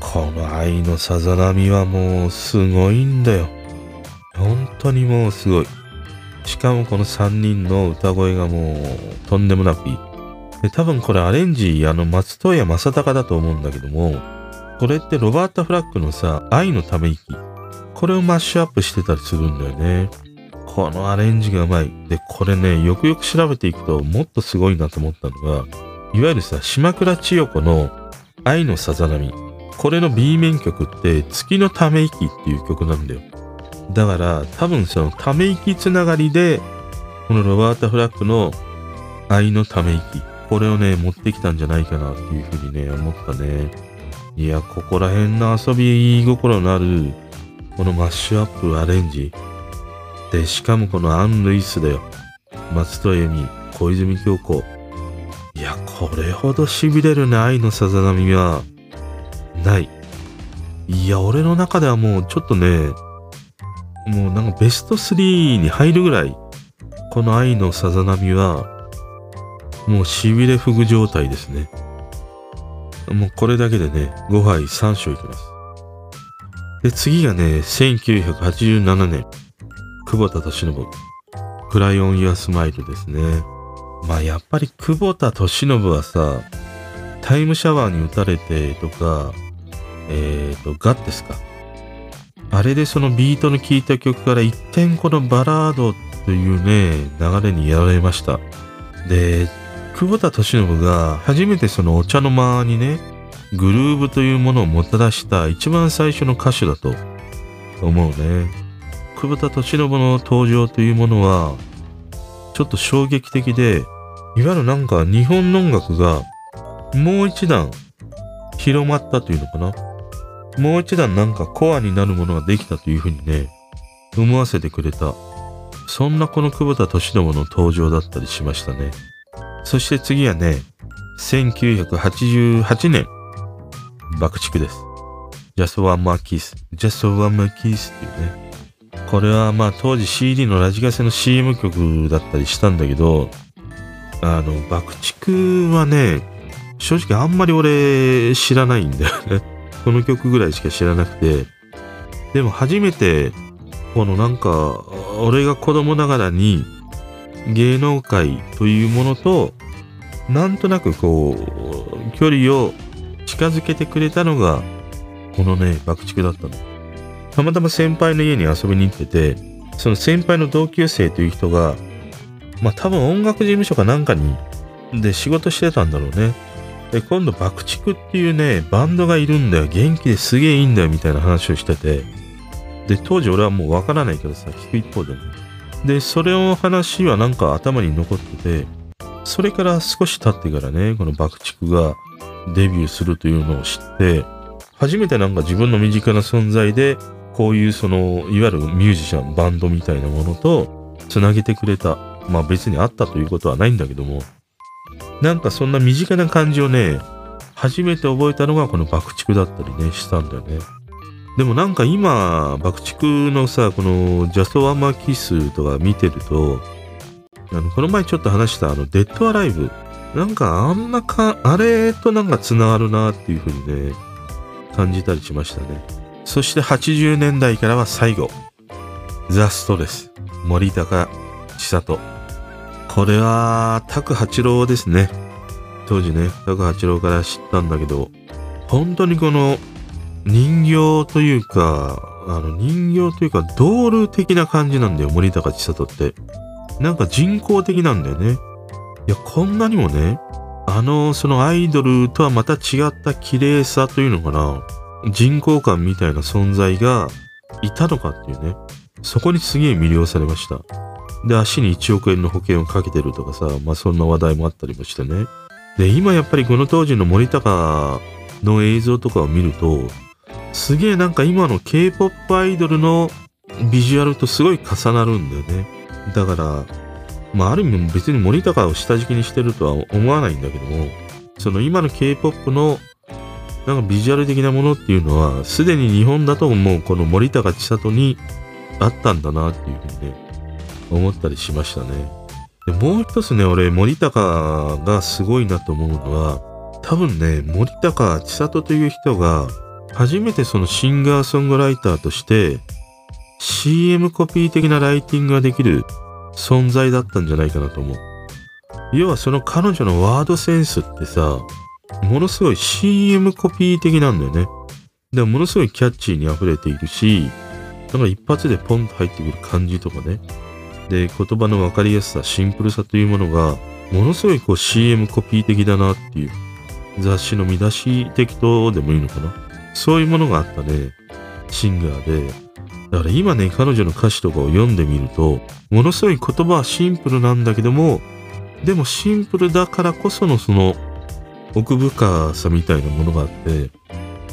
この愛のさざ波はもうすごいんだよ。本当にもうすごい。しかもこの3人の歌声がもうとんでもなくいい。で、多分これアレンジ、あの、松任谷正隆だと思うんだけども、これってロバート・フラッグのさ、愛のため息。これをマッシュアップしてたりするんだよね。このアレンジがうまい。で、これね、よくよく調べていくともっとすごいなと思ったのが、いわゆるさ、島倉千代子の愛のさざ波。これの B 面曲って月のため息っていう曲なんだよ。だから多分そのため息つながりで、このロバート・フラッグの愛のため息。これをね、持ってきたんじゃないかなっていうふうにね、思ったね。いや、ここら辺の遊び心のある、このマッシュアップアレンジ。で、しかもこのアン・ルイスだよ。松任谷由実、小泉京子。いや、これほど痺れるね、愛のさざ波は、ない。いや、俺の中ではもうちょっとね、もうなんかベスト3に入るぐらい、この愛のさざ波は、もう痺れふぐ状態ですね。もうこれだけでね、ご飯3升いきます。で、次がね、1987年、久保田利伸、Cry On Your Smile ですね。まあやっぱり久保田利伸はさ、 TIME シャワーに射たれてとか、えっ、ー、と、 Goddess か。あれでそのビートの効いた曲から一転このバラードというね、流れにやられました。で、久保田敏信が初めてそのお茶の間にね、グルーブというものをもたらした一番最初の歌手だと思うね。久保田敏信の登場というものは、ちょっと衝撃的で、いわゆるなんか日本の音楽がもう一段広まったというのかな？もう一段なんかコアになるものができたというふうにね、思わせてくれた。そんなこの久保田敏信の登場だったりしましたね。そして次はね、1988年、爆竹です。Just One More Kiss, Just One More Kiss っていうね。これはまあ当時 CD のラジカセの CM 曲だったりしたんだけど、あの、爆竹はね、正直あんまり俺知らないんだよね。この曲ぐらいしか知らなくて。でも初めて、このなんか、俺が子供ながらに芸能界というものと、なんとなくこう、距離を近づけてくれたのが、このね、爆竹だったの。たまたま先輩の家に遊びに行ってて、その先輩の同級生という人が、まあ多分音楽事務所かなんかに、で仕事してたんだろうね。で、今度爆竹っていうね、バンドがいるんだよ。元気ですげえいいんだよ、みたいな話をしてて。で、当時俺はもうわからないけどさ、聞く一方でね。で、それの話はなんか頭に残ってて、それから少し経ってからね、この爆竹がデビューするというのを知って、初めてなんか自分の身近な存在で、こういうその、いわゆるミュージシャン、バンドみたいなものと、つなげてくれた。まあ別にあったということはないんだけども、なんかそんな身近な感じをね、初めて覚えたのがこの爆竹だったりね、したんだよね。でもなんか今、爆竹のさ、このジャストワンマーキスとか見てると、あの、この前ちょっと話したあの、デッドアライブ。なんかあんなか、あれとなんか繋がるなっていう風にね、感じたりしましたね。そして80年代からは最後。ザ・ストレス。森高千里。これは、拓八郎ですね。当時ね、拓八郎から知ったんだけど、本当にこの人形というか、あの人形というか、ドール的な感じなんだよ、森高千里って。なんか人工的なんだよね。いや、こんなにもね、あの、そのアイドルとはまた違った綺麗さというのかな。人工感みたいな存在がいたのかっていうね。そこにすげえ魅了されました。で、足に1億円の保険をかけてるとかさ、まあそんな話題もあったりもしてね。で、今やっぱりこの当時の森高の映像とかを見ると、すげえなんか今の K-POP アイドルのビジュアルとすごい重なるんだよね。だから、まあある意味別に森高を下敷きにしてるとは思わないんだけども、その今の K-POP のなんかビジュアル的なものっていうのは、すでに日本だともうこの森高千里にあったんだなっていうふうにね、思ったりしましたね。でもう一つね、俺森高がすごいなと思うのは、多分ね、森高千里という人が初めてそのシンガーソングライターとして CM コピー的なライティングができる存在だったんじゃないかなと思う。要はその彼女のワードセンスってさ、ものすごい CM コピー的なんだよね。でもものすごいキャッチーに溢れているし、なんか一発でポンと入ってくる感じとかね。で、言葉の分かりやすさ、シンプルさというものが、ものすごいこう CM コピー的だなっていう、雑誌の見出し的とでもいいのかな。そういうものがあったね、シンガーで、だから今ね、彼女の歌詞とかを読んでみると、ものすごい言葉はシンプルなんだけども、でもシンプルだからこそのその奥深さみたいなものがあって、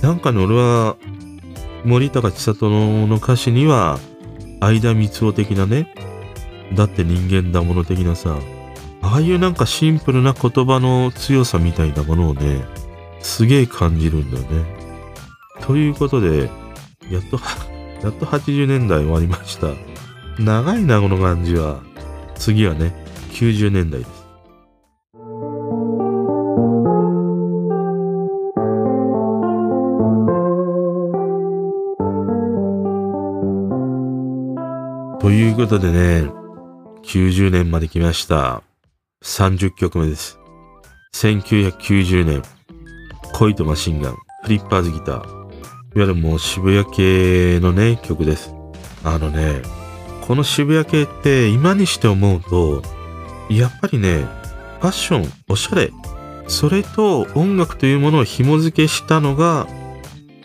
なんかね、俺は森高千里の歌詞には、相田光夫的なね、だって人間だもの的なさ、ああいうなんかシンプルな言葉の強さみたいなものをね、すげえ感じるんだよね。ということで、やっと、やっと80年代終わりました。長いな、この感じは。次はね、90年代です。ということでね、90年まで来ました。30曲目です。1990年、恋とマシンガン、フリッパーズギター。いわゆるもう渋谷系のね、曲です。あのね、この渋谷系って今にして思うと、やっぱりね、ファッション、おしゃれ、それと音楽というものを紐付けしたのが、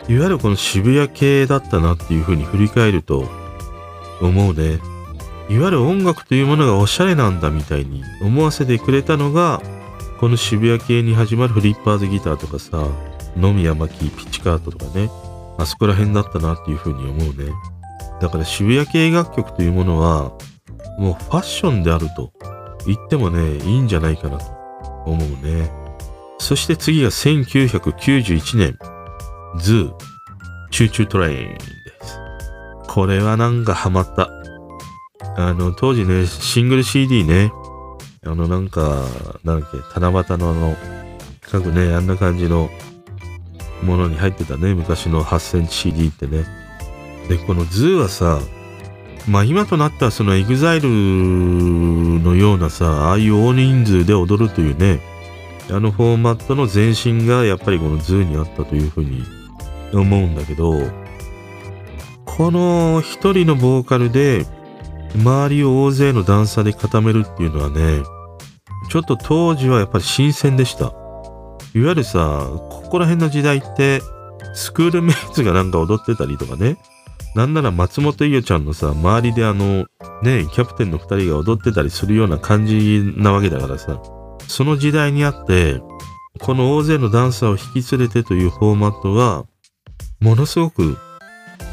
いわゆるこの渋谷系だったなっていう風に振り返ると思うね。いわゆる音楽というものがおしゃれなんだみたいに思わせてくれたのが、この渋谷系に始まるフリッパーズギターとかさ、野宮真紀、ピッチカートとかね、あそこら辺だったなっていう風に思うね。だから渋谷系楽曲というものは、もうファッションであると言ってもね、いいんじゃないかなと思うね。そして次が1991年、 ZOO、Choo Choo TRAIN。これはなんかハマった。あの、当時ね、シングル CD ね、あのなんか、なんだっけ、短冊のあの、各ね、あんな感じのものに入ってたね、昔の8センチ CD ってね。で、この ZOO はさ、まあ今となったその EXILE のようなさ、ああいう大人数で踊るというね、あのフォーマットの前身がやっぱりこの ZOO にあったというふうに思うんだけど、この一人のボーカルで周りを大勢のダンサーで固めるっていうのはね、ちょっと当時はやっぱり新鮮でした。いわゆるさ、ここら辺の時代ってスクールメイツがなんか踊ってたりとかね、なんなら松本伊代ちゃんのさ、周りであの、ね、キャプテンの二人が踊ってたりするような感じなわけだからさ、その時代にあって、この大勢のダンサーを引き連れてというフォーマットは、ものすごく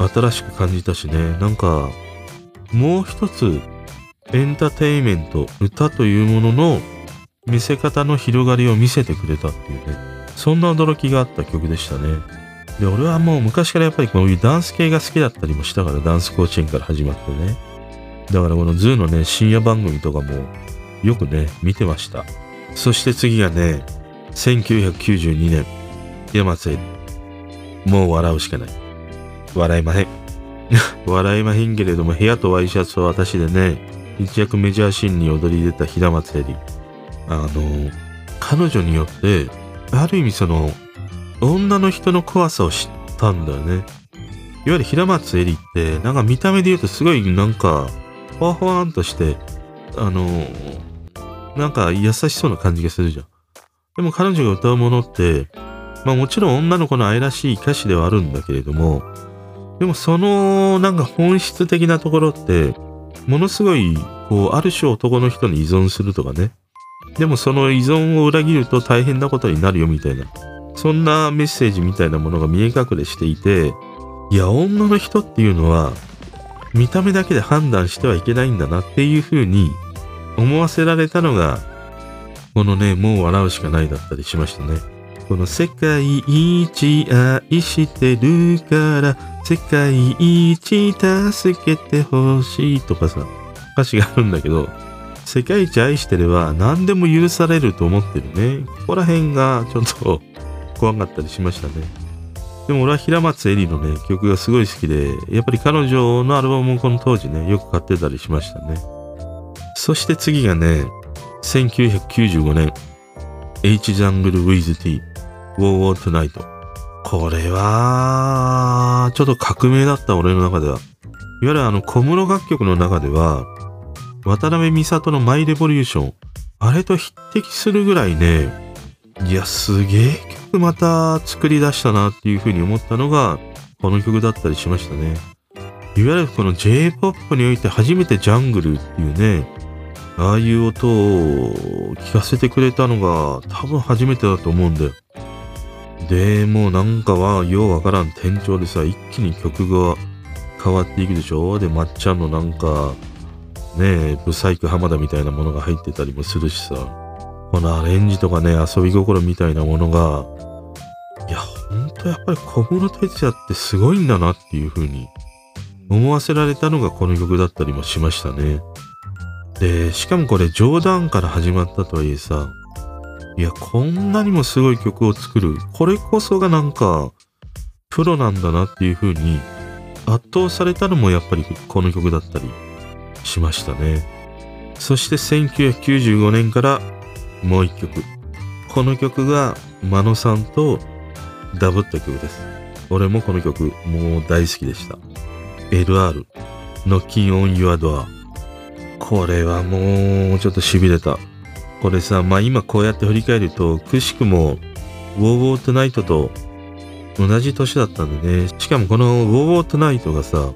新しく感じたしね、なんか、もう一つ、エンターテインメント、歌というものの見せ方の広がりを見せてくれたっていうね、そんな驚きがあった曲でしたね。で、俺はもう昔からやっぱりこういうダンス系が好きだったりもしたから、ダンス甲子園から始まってね。だからこの ZOO のね、深夜番組とかもよくね、見てました。そして次がね、1992年、山津もう笑うしかない。笑いまへん。笑いまへんけれども、部屋とワイシャツと私でね、一躍メジャーシーンに躍り出た平松愛理。あの、彼女によって、ある意味その、女の人の怖さを知ったんだよね。いわゆる平松絵里って、なんか見た目で言うとすごいなんか、ほわほわんとして、あの、なんか優しそうな感じがするじゃん。でも彼女が歌うものって、まあもちろん女の子の愛らしい歌詞ではあるんだけれども、でもそのなんか本質的なところって、ものすごい、こう、ある種男の人に依存するとかね。でもその依存を裏切ると大変なことになるよみたいな。そんなメッセージみたいなものが見え隠れしていて、いや、女の人っていうのは、見た目だけで判断してはいけないんだなっていうふうに思わせられたのが、このね、もう笑うしかないだったりしましたね。この世界一愛してるから、世界一助けてほしいとかさ、歌詞があるんだけど、世界一愛してれば何でも許されると思ってるね。ここら辺がちょっと怖かったりしましたね。でも俺は平松絵里のね、曲がすごい好きで、やっぱり彼女のアルバムもこの当時ね、よく買ってたりしましたね。そして次がね、1995年、H ジャングル with T、War War Tonight。これは、ちょっと革命だった俺の中では。いわゆるあの小室楽曲の中では、渡辺美里のマイレボリューション、あれと匹敵するぐらいね、いや、すげえ曲また作り出したなっていうふうに思ったのが、この曲だったりしましたね。いわゆるこの J-POP において初めてジャングルっていうね、ああいう音を聞かせてくれたのが多分初めてだと思うんだよ。で、もうなんかはようわからん転調でさ、一気に曲が変わっていくでしょ？で、まっちゃんのなんか、ねえ、ブサイク浜田みたいなものが入ってたりもするしさ。このアレンジとかね、遊び心みたいなものが、いや、ほんとやっぱり小室哲也ってすごいんだなっていう風に思わせられたのがこの曲だったりもしましたね。で、しかもこれ冗談から始まったとはいえさ、いや、こんなにもすごい曲を作る。これこそがなんか、プロなんだなっていう風に圧倒されたのもやっぱりこの曲だったりしましたね。そして1995年からもう一曲。この曲が、マノさんとダブった曲です。俺もこの曲、もう大好きでした。LR、Knocking on Your Door。これはもう、ちょっと痺れた。これさ、まあ今こうやって振り返ると、くしくも、ウォーウォートナイトと同じ年だったんでね。しかもこの Go Tonight がさ、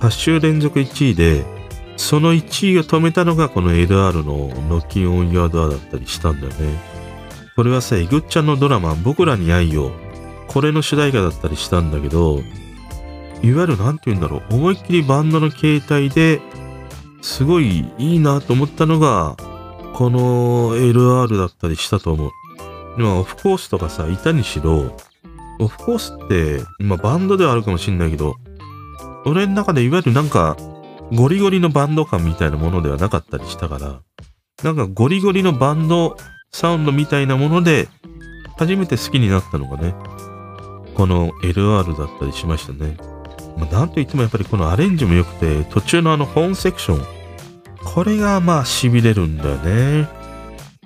8週連続1位で、その1位を止めたのがこの LR のノッキンオンヤードアだったりしたんだよね。これはさ、イグッちゃんのドラマ、僕らに愛を、これの主題歌だったりしたんだけど、いわゆる何て言うんだろう、思いっきりバンドの形態ですごいいいなと思ったのが、この LR だったりしたと思う。まあ、オフコースとかさ、いたにしろ、オフコースって、まバンドではあるかもしんないけど、俺の中でいわゆるなんか、ゴリゴリのバンド感みたいなものではなかったりしたから、なんかゴリゴリのバンドサウンドみたいなもので、初めて好きになったのがね、この LR だったりしましたね。まあ、なんといってもやっぱりこのアレンジも良くて、途中のあの本セクション、これがまあ痺れるんだよね。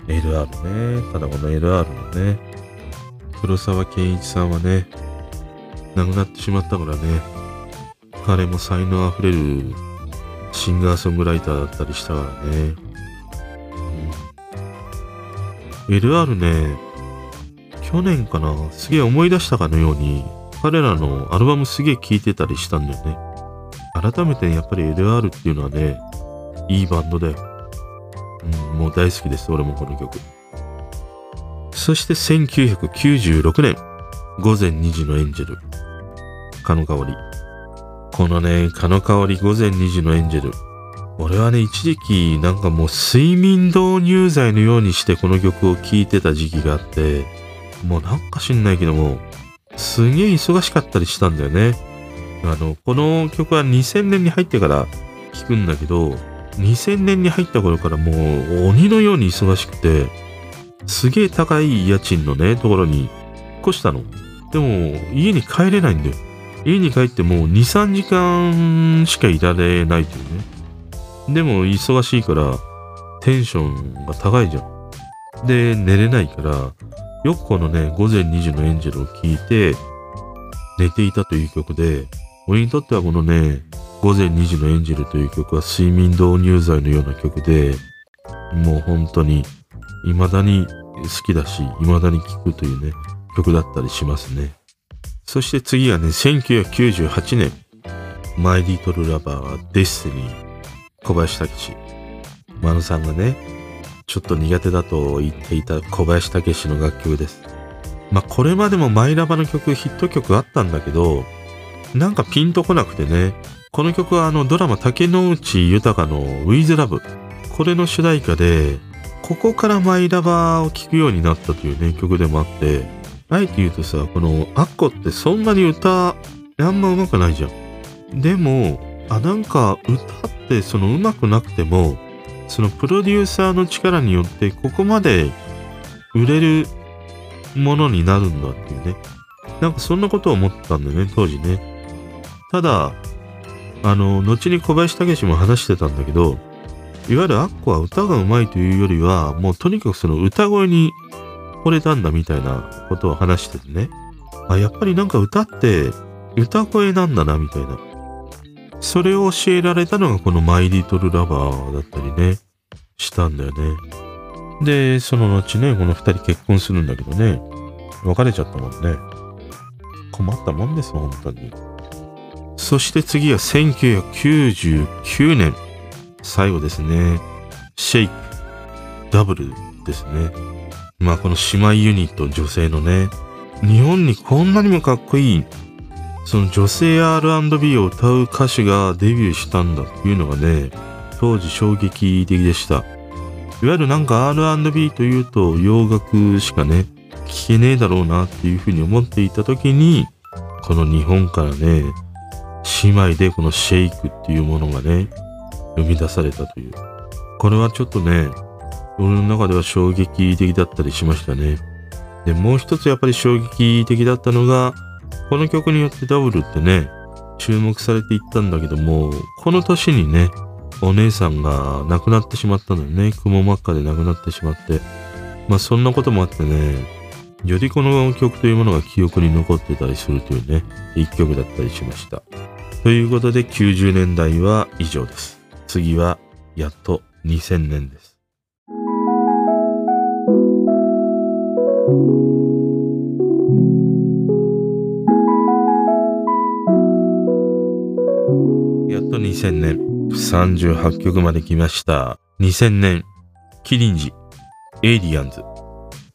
LR ね。ただこの LR のね、黒沢健一さんはね、亡くなってしまったからね、彼も才能あふれるシンガーソングライターだったりしたからね。うん、LR ね、去年かな、すげえ思い出したかのように、彼らのアルバムすげえ聴いてたりしたんだよね。改めてやっぱり LR っていうのはね、いいバンドだよ。うん、もう大好きです、俺もこの曲。そして1996年、午前2時のエンジェル。かの香り。このね、かの香り午前2時のエンジェル。俺はね、一時期なんかもう睡眠導入剤のようにしてこの曲を聴いてた時期があって、もうなんか知んないけども、すげえ忙しかったりしたんだよね。あの、この曲は2000年に入ってから聴くんだけど、2000年に入った頃からもう鬼のように忙しくて、すげえ高い家賃のね、ところに引っ越したの。でも、家に帰れないんだよ。家に帰ってもう2、3時間しかいられないというね。でも忙しいからテンションが高いじゃん。で、寝れないから、よくこのね、午前2時のエンジェルを聴いて、寝ていたという曲で、俺にとってはこのね、午前2時のエンジェルという曲は睡眠導入剤のような曲で、もう本当に未だに好きだし、未だに聴くというね、曲だったりしますね。そして次はね、1998年、マイ・リトル・ラバーは、デスティニー、小林武史。マ野さんがね、ちょっと苦手だと言っていた小林武史の楽曲です。まあ、これまでもマイラバの曲、ヒット曲あったんだけど、なんかピンとこなくてね、この曲はあのドラマ竹野内豊の With Love。これの主題歌で、ここからマイラバーを聴くようになったというね、曲でもあって、あえて言うとさ、このアッコってそんなに歌、あんま上手くないじゃん。でも、あ、なんか歌ってその上手くなくても、そのプロデューサーの力によってここまで売れるものになるんだっていうね。なんかそんなことを思ってたんだよね、当時ね。ただ、あの、後に小林武史も話してたんだけど、いわゆるアッコは歌が上手いというよりは、もうとにかくその歌声に惚れたんだみたいなことを話しててね。あ、やっぱりなんか歌って歌声なんだなみたいな。それを教えられたのがこのマイリトルラバーだったりね、したんだよね。で、その後ね、この二人結婚するんだけどね、別れちゃったもんね。困ったもんです、本当に。そして次は1999年。最後ですね。シェイク、ダブルですね。まあこの姉妹ユニット女性のね、日本にこんなにもかっこいい、その女性 R&B を歌う歌手がデビューしたんだっていうのがね、当時衝撃的でした。いわゆるなんか R&B というと洋楽しかね、聴けねえだろうなっていうふうに思っていた時に、この日本からね、姉妹でこのシェイクっていうものがね、生み出されたという。これはちょっとね、俺の中では衝撃的だったりしましたね。で、もう一つやっぱり衝撃的だったのが、この曲によってダブルってね、注目されていったんだけども、この年にね、お姉さんが亡くなってしまったのよね。雲真っ赤で亡くなってしまって。まあそんなこともあってね、よりこの曲というものが記憶に残ってたりするというね、一曲だったりしました。ということで90年代は以上です。次はやっと2000年です。やっと2000年38曲まで来ました。2000年キリンジエイリアンズ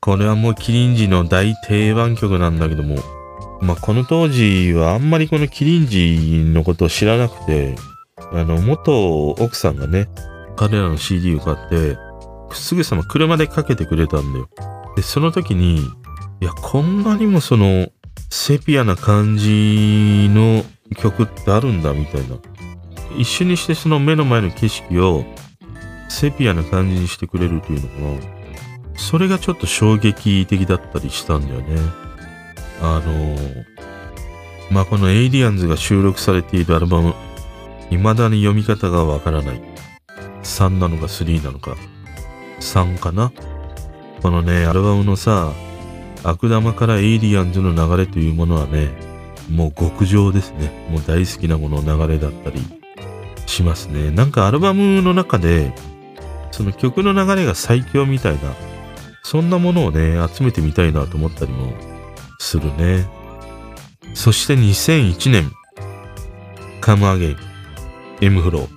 これはもうキリンジの大定番曲なんだけどもまあ、この当時はあんまりこのキリンジのことを知らなくて、あの、元奥さんがね、彼らの CD を買って、すぐさま車でかけてくれたんだよ。で、その時に、いや、こんなにもその、セピアな感じの曲ってあるんだ、みたいな。一緒にしてその目の前の景色を、セピアな感じにしてくれるというのかな。それがちょっと衝撃的だったりしたんだよね。あのまあ、このエイリアンズが収録されているアルバム、未だに読み方がわからない。3なのか3なのか。3かなこのね、アルバムのさ、悪玉からエイリアンズの流れというものはね、もう極上ですね。もう大好きなものの流れだったりしますね。なんかアルバムの中で、その曲の流れが最強みたいな、そんなものをね、集めてみたいなと思ったりもするね。そして2001年、カムアゲイン、M フロー。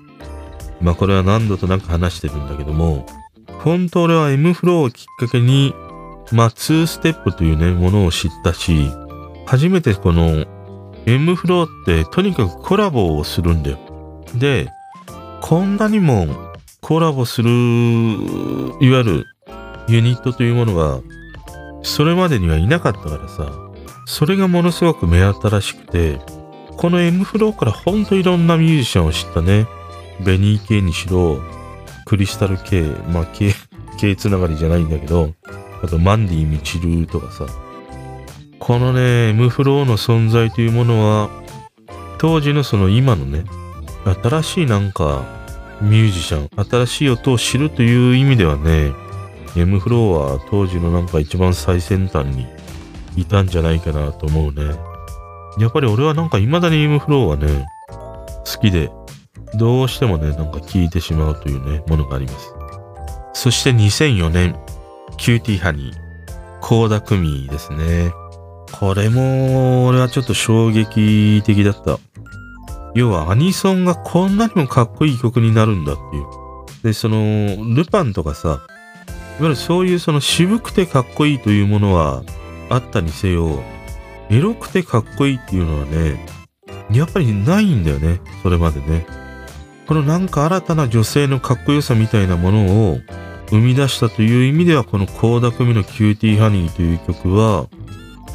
まあこれは何度となく話してるんだけども、本当俺は M フローをきっかけに、まあ2ステップというね、ものを知ったし、初めてこの M フローってとにかくコラボをするんだよ。で、こんなにもコラボする、いわゆるユニットというものが、それまでにはいなかったからさ、それがものすごく目新しくて、この M フローからほんといろんなミュージシャンを知ったね。ベニー系にしろ、クリスタル系、まあ系、系 つながりじゃないんだけど、あとマンディ・ミチルとかさ。このね、M フローの存在というものは、当時のその今のね、新しいなんか、ミュージシャン、新しい音を知るという意味ではね、M フローは当時のなんか一番最先端にいたんじゃないかなと思うね。やっぱり俺はなんか未だに M フローはね、好きで、どうしてもね、なんか聴いてしまうというね、ものがあります。そして2004年、キューティーハニー、コーダクミですね。これも、俺はちょっと衝撃的だった。要はアニソンがこんなにもかっこいい曲になるんだっていう。で、その、ルパンとかさ、いわゆるそういうその渋くてかっこいいというものはあったにせよ、エロくてかっこいいっていうのはね、やっぱりないんだよね、それまでね。このなんか新たな女性のかっこよさみたいなものを生み出したという意味では、この倖田來未のキューティーハニーという曲は、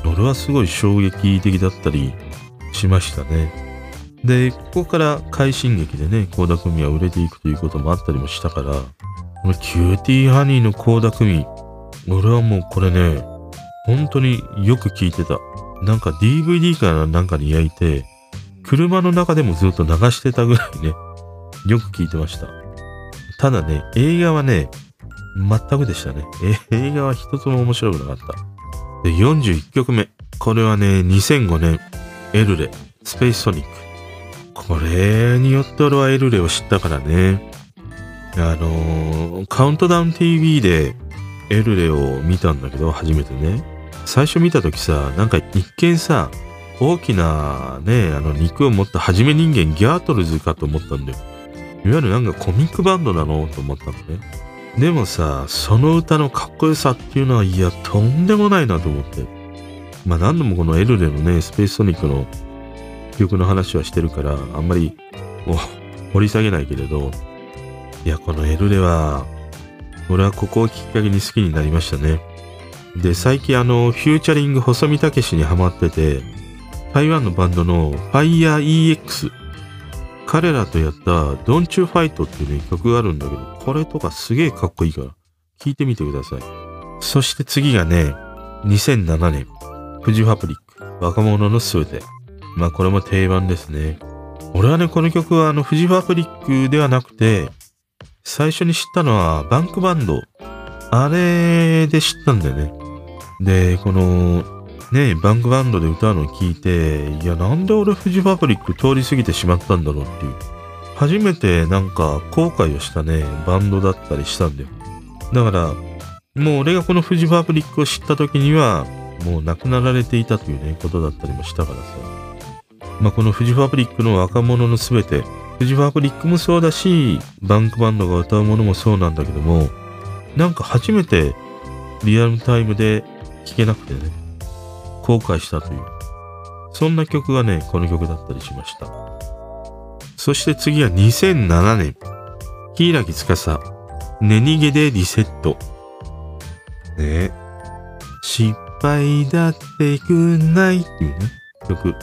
俺はすごい衝撃的だったりしましたね。で、ここから快進撃でね、倖田來未は売れていくということもあったりもしたから、キューティーハニーの倖田來未、俺はもうこれね、本当によく聞いてた。なんか DVD からなんかに焼いて、車の中でもずっと流してたぐらいね、よく聞いてました。ただね、映画はね、全くでしたね。映画は一つも面白くなかった。で、41曲目。これはね、2005年、エルレ、スペースソニック。これによって俺はエルレを知ったからね。あのカウントダウン TV でエルレを見たんだけど、初めてね。最初見た時さ、なんか一見さ、大きなね、あの肉を持ったはじめ人間ギャートルズかと思ったんだよ。いわゆるなんかコミックバンドなのと思ったのね。でもさ、その歌のかっこよさっていうのは、いや、とんでもないなと思って。まあ何度もこのエルレのね、スペースソニックの曲の話はしてるから、あんまり掘り下げないけれど、いや、このエルレは、俺はここをきっかけに好きになりましたね。で、最近あの、フューチャリング細見武士にハマってて、台湾のバンドの FireEX。彼らとやった Don't You Fight っていうね、曲があるんだけど、これとかすげえかっこいいから、聴いてみてください。そして次がね、2007年、フジファブリック、若者のすべて。まあこれも定番ですね。俺はね、この曲はあの、フジファブリックではなくて、最初に知ったのはバンクバンド。あれで知ったんだよね。で、この、ね、バンクバンドで歌うのを聞いて、いや、なんで俺フジファブリック通り過ぎてしまったんだろうっていう。初めてなんか後悔をしたね、バンドだったりしたんだよ。だから、もう俺がこのフジファブリックを知った時には、もう亡くなられていたというね、ことだったりもしたからさ。まあ、このフジファブリックの若者のすべて、フジファブリックもそうだし、バンクバンドが歌うものもそうなんだけども、なんか初めてリアルタイムで聴けなくてね、後悔したという、そんな曲がね、この曲だったりしました。そして次は2007年、柊司、寝逃げでリセット。ね失敗だってくんないっていうね、曲。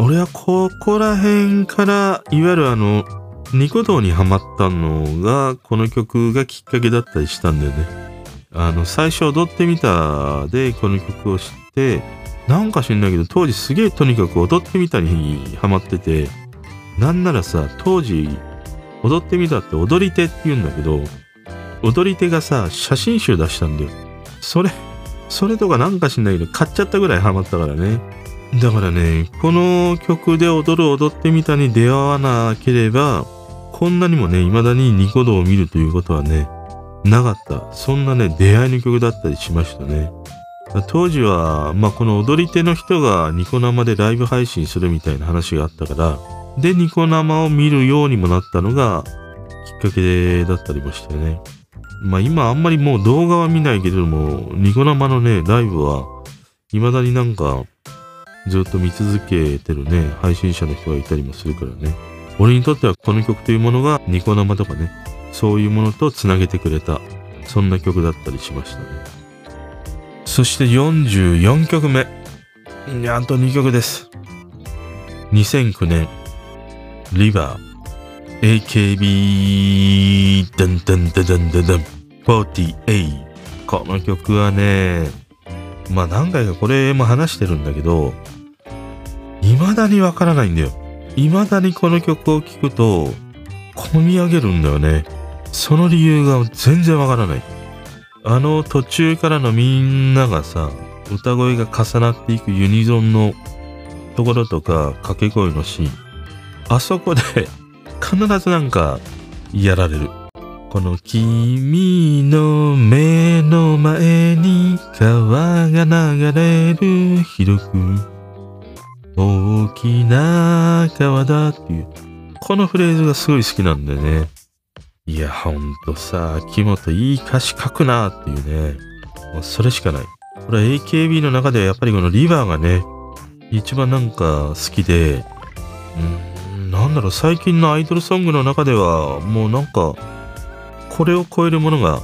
俺はここら辺から、いわゆるあの、ニコ動にハマったのが、この曲がきっかけだったりしたんだよね。あの、最初踊ってみたで、この曲を知って、なんか知んないけど、当時すげえとにかく踊ってみたにハマってて、なんならさ、当時、踊ってみたって踊り手って言うんだけど、踊り手がさ、写真集出したんだよ。それ、それとかなんか知んないけど、買っちゃったぐらいハマったからね。だからね、この曲で踊る踊ってみたに出会わなければ、こんなにもね、未だにニコ動を見るということはね、なかった。そんなね、出会いの曲だったりしましたね。当時は、まあ、この踊り手の人がニコ生でライブ配信するみたいな話があったから、で、ニコ生を見るようにもなったのがきっかけだったりもしてね。まあ今あんまりもう動画は見ないけれども、ニコ生のね、ライブは、未だになんかずっと見続けてるね、配信者の人がいたりもするからね。俺にとってはこの曲というものがニコ生とかね、そういうものと繋げてくれた、そんな曲だったりしましたね。そして44曲目。あと2曲です。2009年、リバー、AKB、ダンダンダダンダダン、48。この曲はね、まあ何回かこれも話してるんだけど、未だにわからないんだよ。未だにこの曲を聴くと、込み上げるんだよね。その理由が全然わからない。あの途中からのみんながさ、歌声が重なっていくユニゾンのところとか掛け声のシーン。あそこで必ずなんかやられる。この君の目の前に川が流れる広く大きな川だっていうこのフレーズがすごい好きなんでね。いやほんとさ木本いい歌詞書くなっていうね。もうそれしかない。これは AKB の中ではやっぱりこのリバーがね一番なんか好きでうんなんだろう最近のアイドルソングの中ではもうなんかこれを超えるものが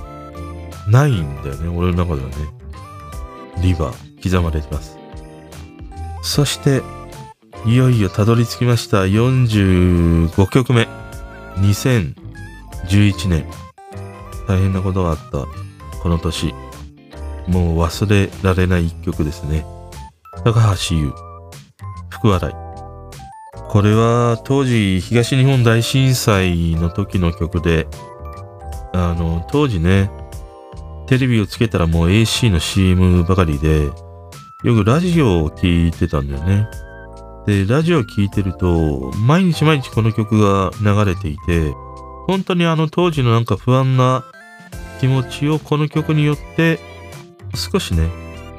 ないんだよね、俺の中ではね。リバー、刻まれてます。そして、いよいよたどり着きました。45曲目。2011年。大変なことがあった。この年。もう忘れられない一曲ですね。高橋優。福笑い。これは当時東日本大震災の時の曲で、あの、当時ね、テレビをつけたらもう AC の CM ばかりで、よくラジオを聴いてたんだよね。で、ラジオを聴いてると、毎日毎日この曲が流れていて、本当にあの当時のなんか不安な気持ちをこの曲によって少しね、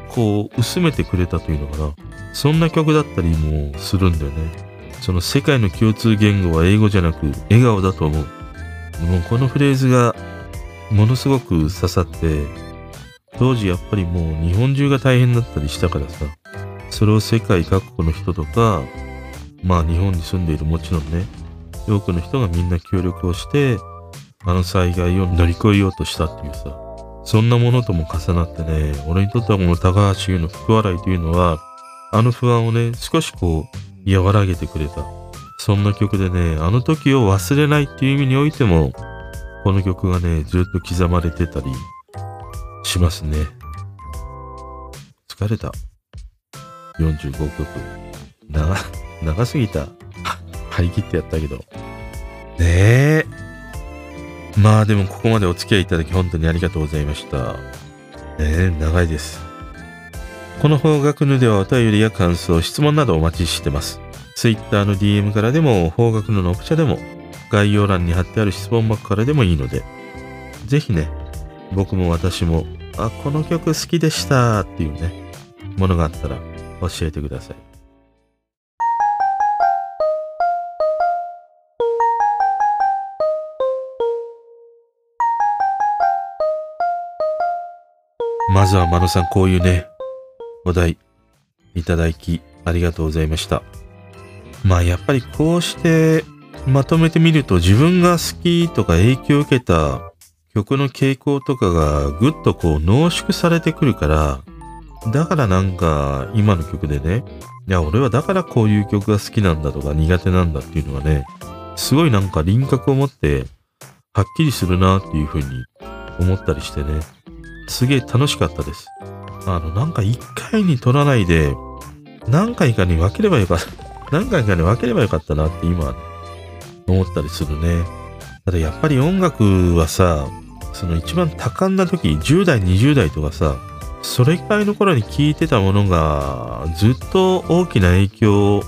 こう薄めてくれたというのかな。そんな曲だったりもするんだよね。その世界の共通言語は英語じゃなく笑顔だと思う。もうこのフレーズがものすごく刺さって当時やっぱりもう日本中が大変だったりしたからさそれを世界各国の人とかまあ日本に住んでいるもちろんね多くの人がみんな協力をしてあの災害を乗り越えようとしたっていうさそんなものとも重なってね俺にとってはこの高橋優の福笑いというのはあの不安をね少しこう和らげてくれた。そんな曲でね、あの時を忘れないっていう意味においても、この曲がね、ずっと刻まれてたりしますね。疲れた。45曲。長、長すぎた。張り切ってやったけど。ねえ。まあでもここまでお付き合いいただき本当にありがとうございました。ねえ、長いです。この方角ぬではお便りや感想、質問などお待ちしてます。Twitter の DM からでも、方角のノクチャでも、概要欄に貼ってある質問箱からでもいいので、ぜひね、僕も私も、あ、この曲好きでしたっていうね、ものがあったら教えてください。まずは、まのさん、こういうね、お題いただきありがとうございました。まあやっぱりこうしてまとめてみると自分が好きとか影響を受けた曲の傾向とかがぐっとこう濃縮されてくるから、だからなんか今の曲でね、いや俺はだからこういう曲が好きなんだとか苦手なんだっていうのがね、すごいなんか輪郭を持ってはっきりするなっていうふうに思ったりしてね、すげえ楽しかったです。あの、なんか一回に撮らないで、何回かに分ければよかった。何回かに分ければよかったなって今、思ったりするね。ただやっぱり音楽はさ、その一番多感な時、10代、20代とかさ、それくらいの頃に聴いてたものがずっと大きな影響を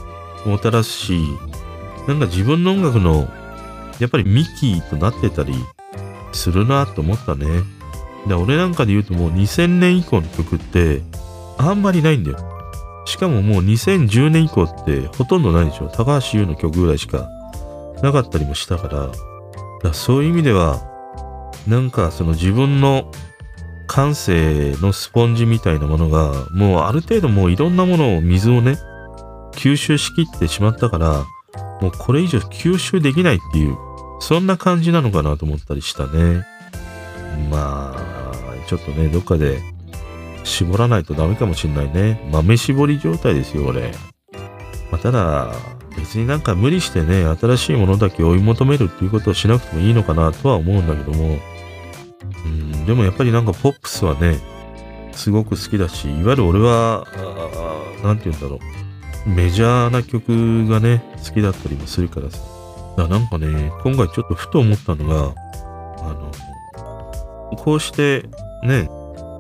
もたらすし、なんか自分の音楽のやっぱり幹となってたりするなと思ったね。で俺なんかで言うともう2000年以降の曲ってあんまりないんだよ。しかももう2010年以降ってほとんどないでしょ。高橋優の曲ぐらいしかなかったりもしたから、からそういう意味では、なんかその自分の感性のスポンジみたいなものが、もうある程度もういろんなものを水をね、吸収しきってしまったから、もうこれ以上吸収できないっていう、そんな感じなのかなと思ったりしたね。まあ、ちょっとね、どっかで絞らないとダメかもしんないね。豆絞り状態ですよ、俺。まあ、ただ、別になんか無理してね、新しいものだけ追い求めるっていうことをしなくてもいいのかなとは思うんだけども、うん、でもやっぱりなんかポップスはね、すごく好きだし、いわゆる俺は、なんて言うんだろう、メジャーな曲がね、好きだったりもするからさ。だからなんかね、今回ちょっとふと思ったのが、あの、こうしてね、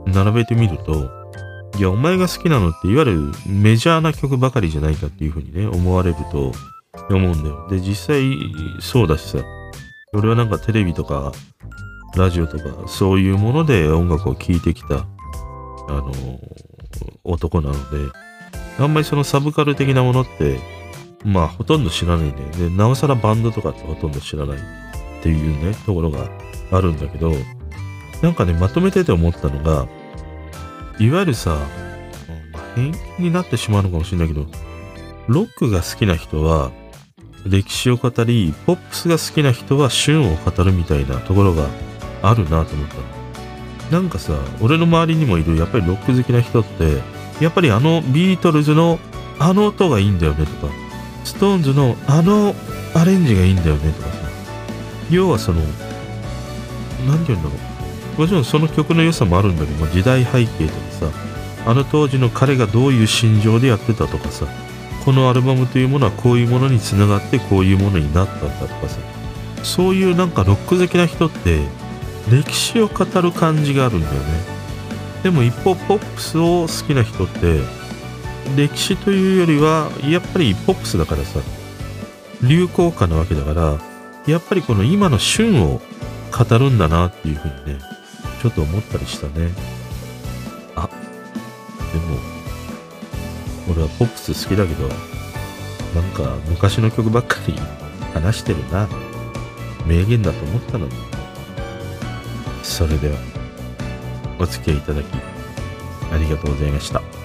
並べてみると、いや、お前が好きなのって、いわゆるメジャーな曲ばかりじゃないかっていうふうにね、思われると思うんだよ。で、実際そうだしさ、俺はなんかテレビとか、ラジオとか、そういうもので音楽を聴いてきた、あの男なので、あんまりそのサブカル的なものって、まあ、ほとんど知らないんだよね。なおさらバンドとかってほとんど知らないっていうね、ところがあるんだけど、なんかね、まとめてて思ったのが、いわゆるさ、偏見になってしまうのかもしれないけど、ロックが好きな人は歴史を語り、ポップスが好きな人は旬を語るみたいなところがあるなと思った。なんかさ、俺の周りにもいるやっぱりロック好きな人って、やっぱりあのビートルズのあの音がいいんだよねとか、ストーンズのあのアレンジがいいんだよねとかさ、要はその、何て言うんだろう。もちろんその曲の良さもあるんだけど時代背景とかさあの当時の彼がどういう心情でやってたとかさこのアルバムというものはこういうものにつながってこういうものになったんだとかさそういうなんかロック好きな人って歴史を語る感じがあるんだよねでも一方ポップスを好きな人って歴史というよりはやっぱりポップスだからさ流行歌なわけだからやっぱりこの今の旬を語るんだなっていうふうにねちょっと思ったりしたね。でも、俺はポップス好きだけど、なんか昔の曲ばっかり話してるな。名言だと思ったのに。それでは、お付き合いいただき、ありがとうございました。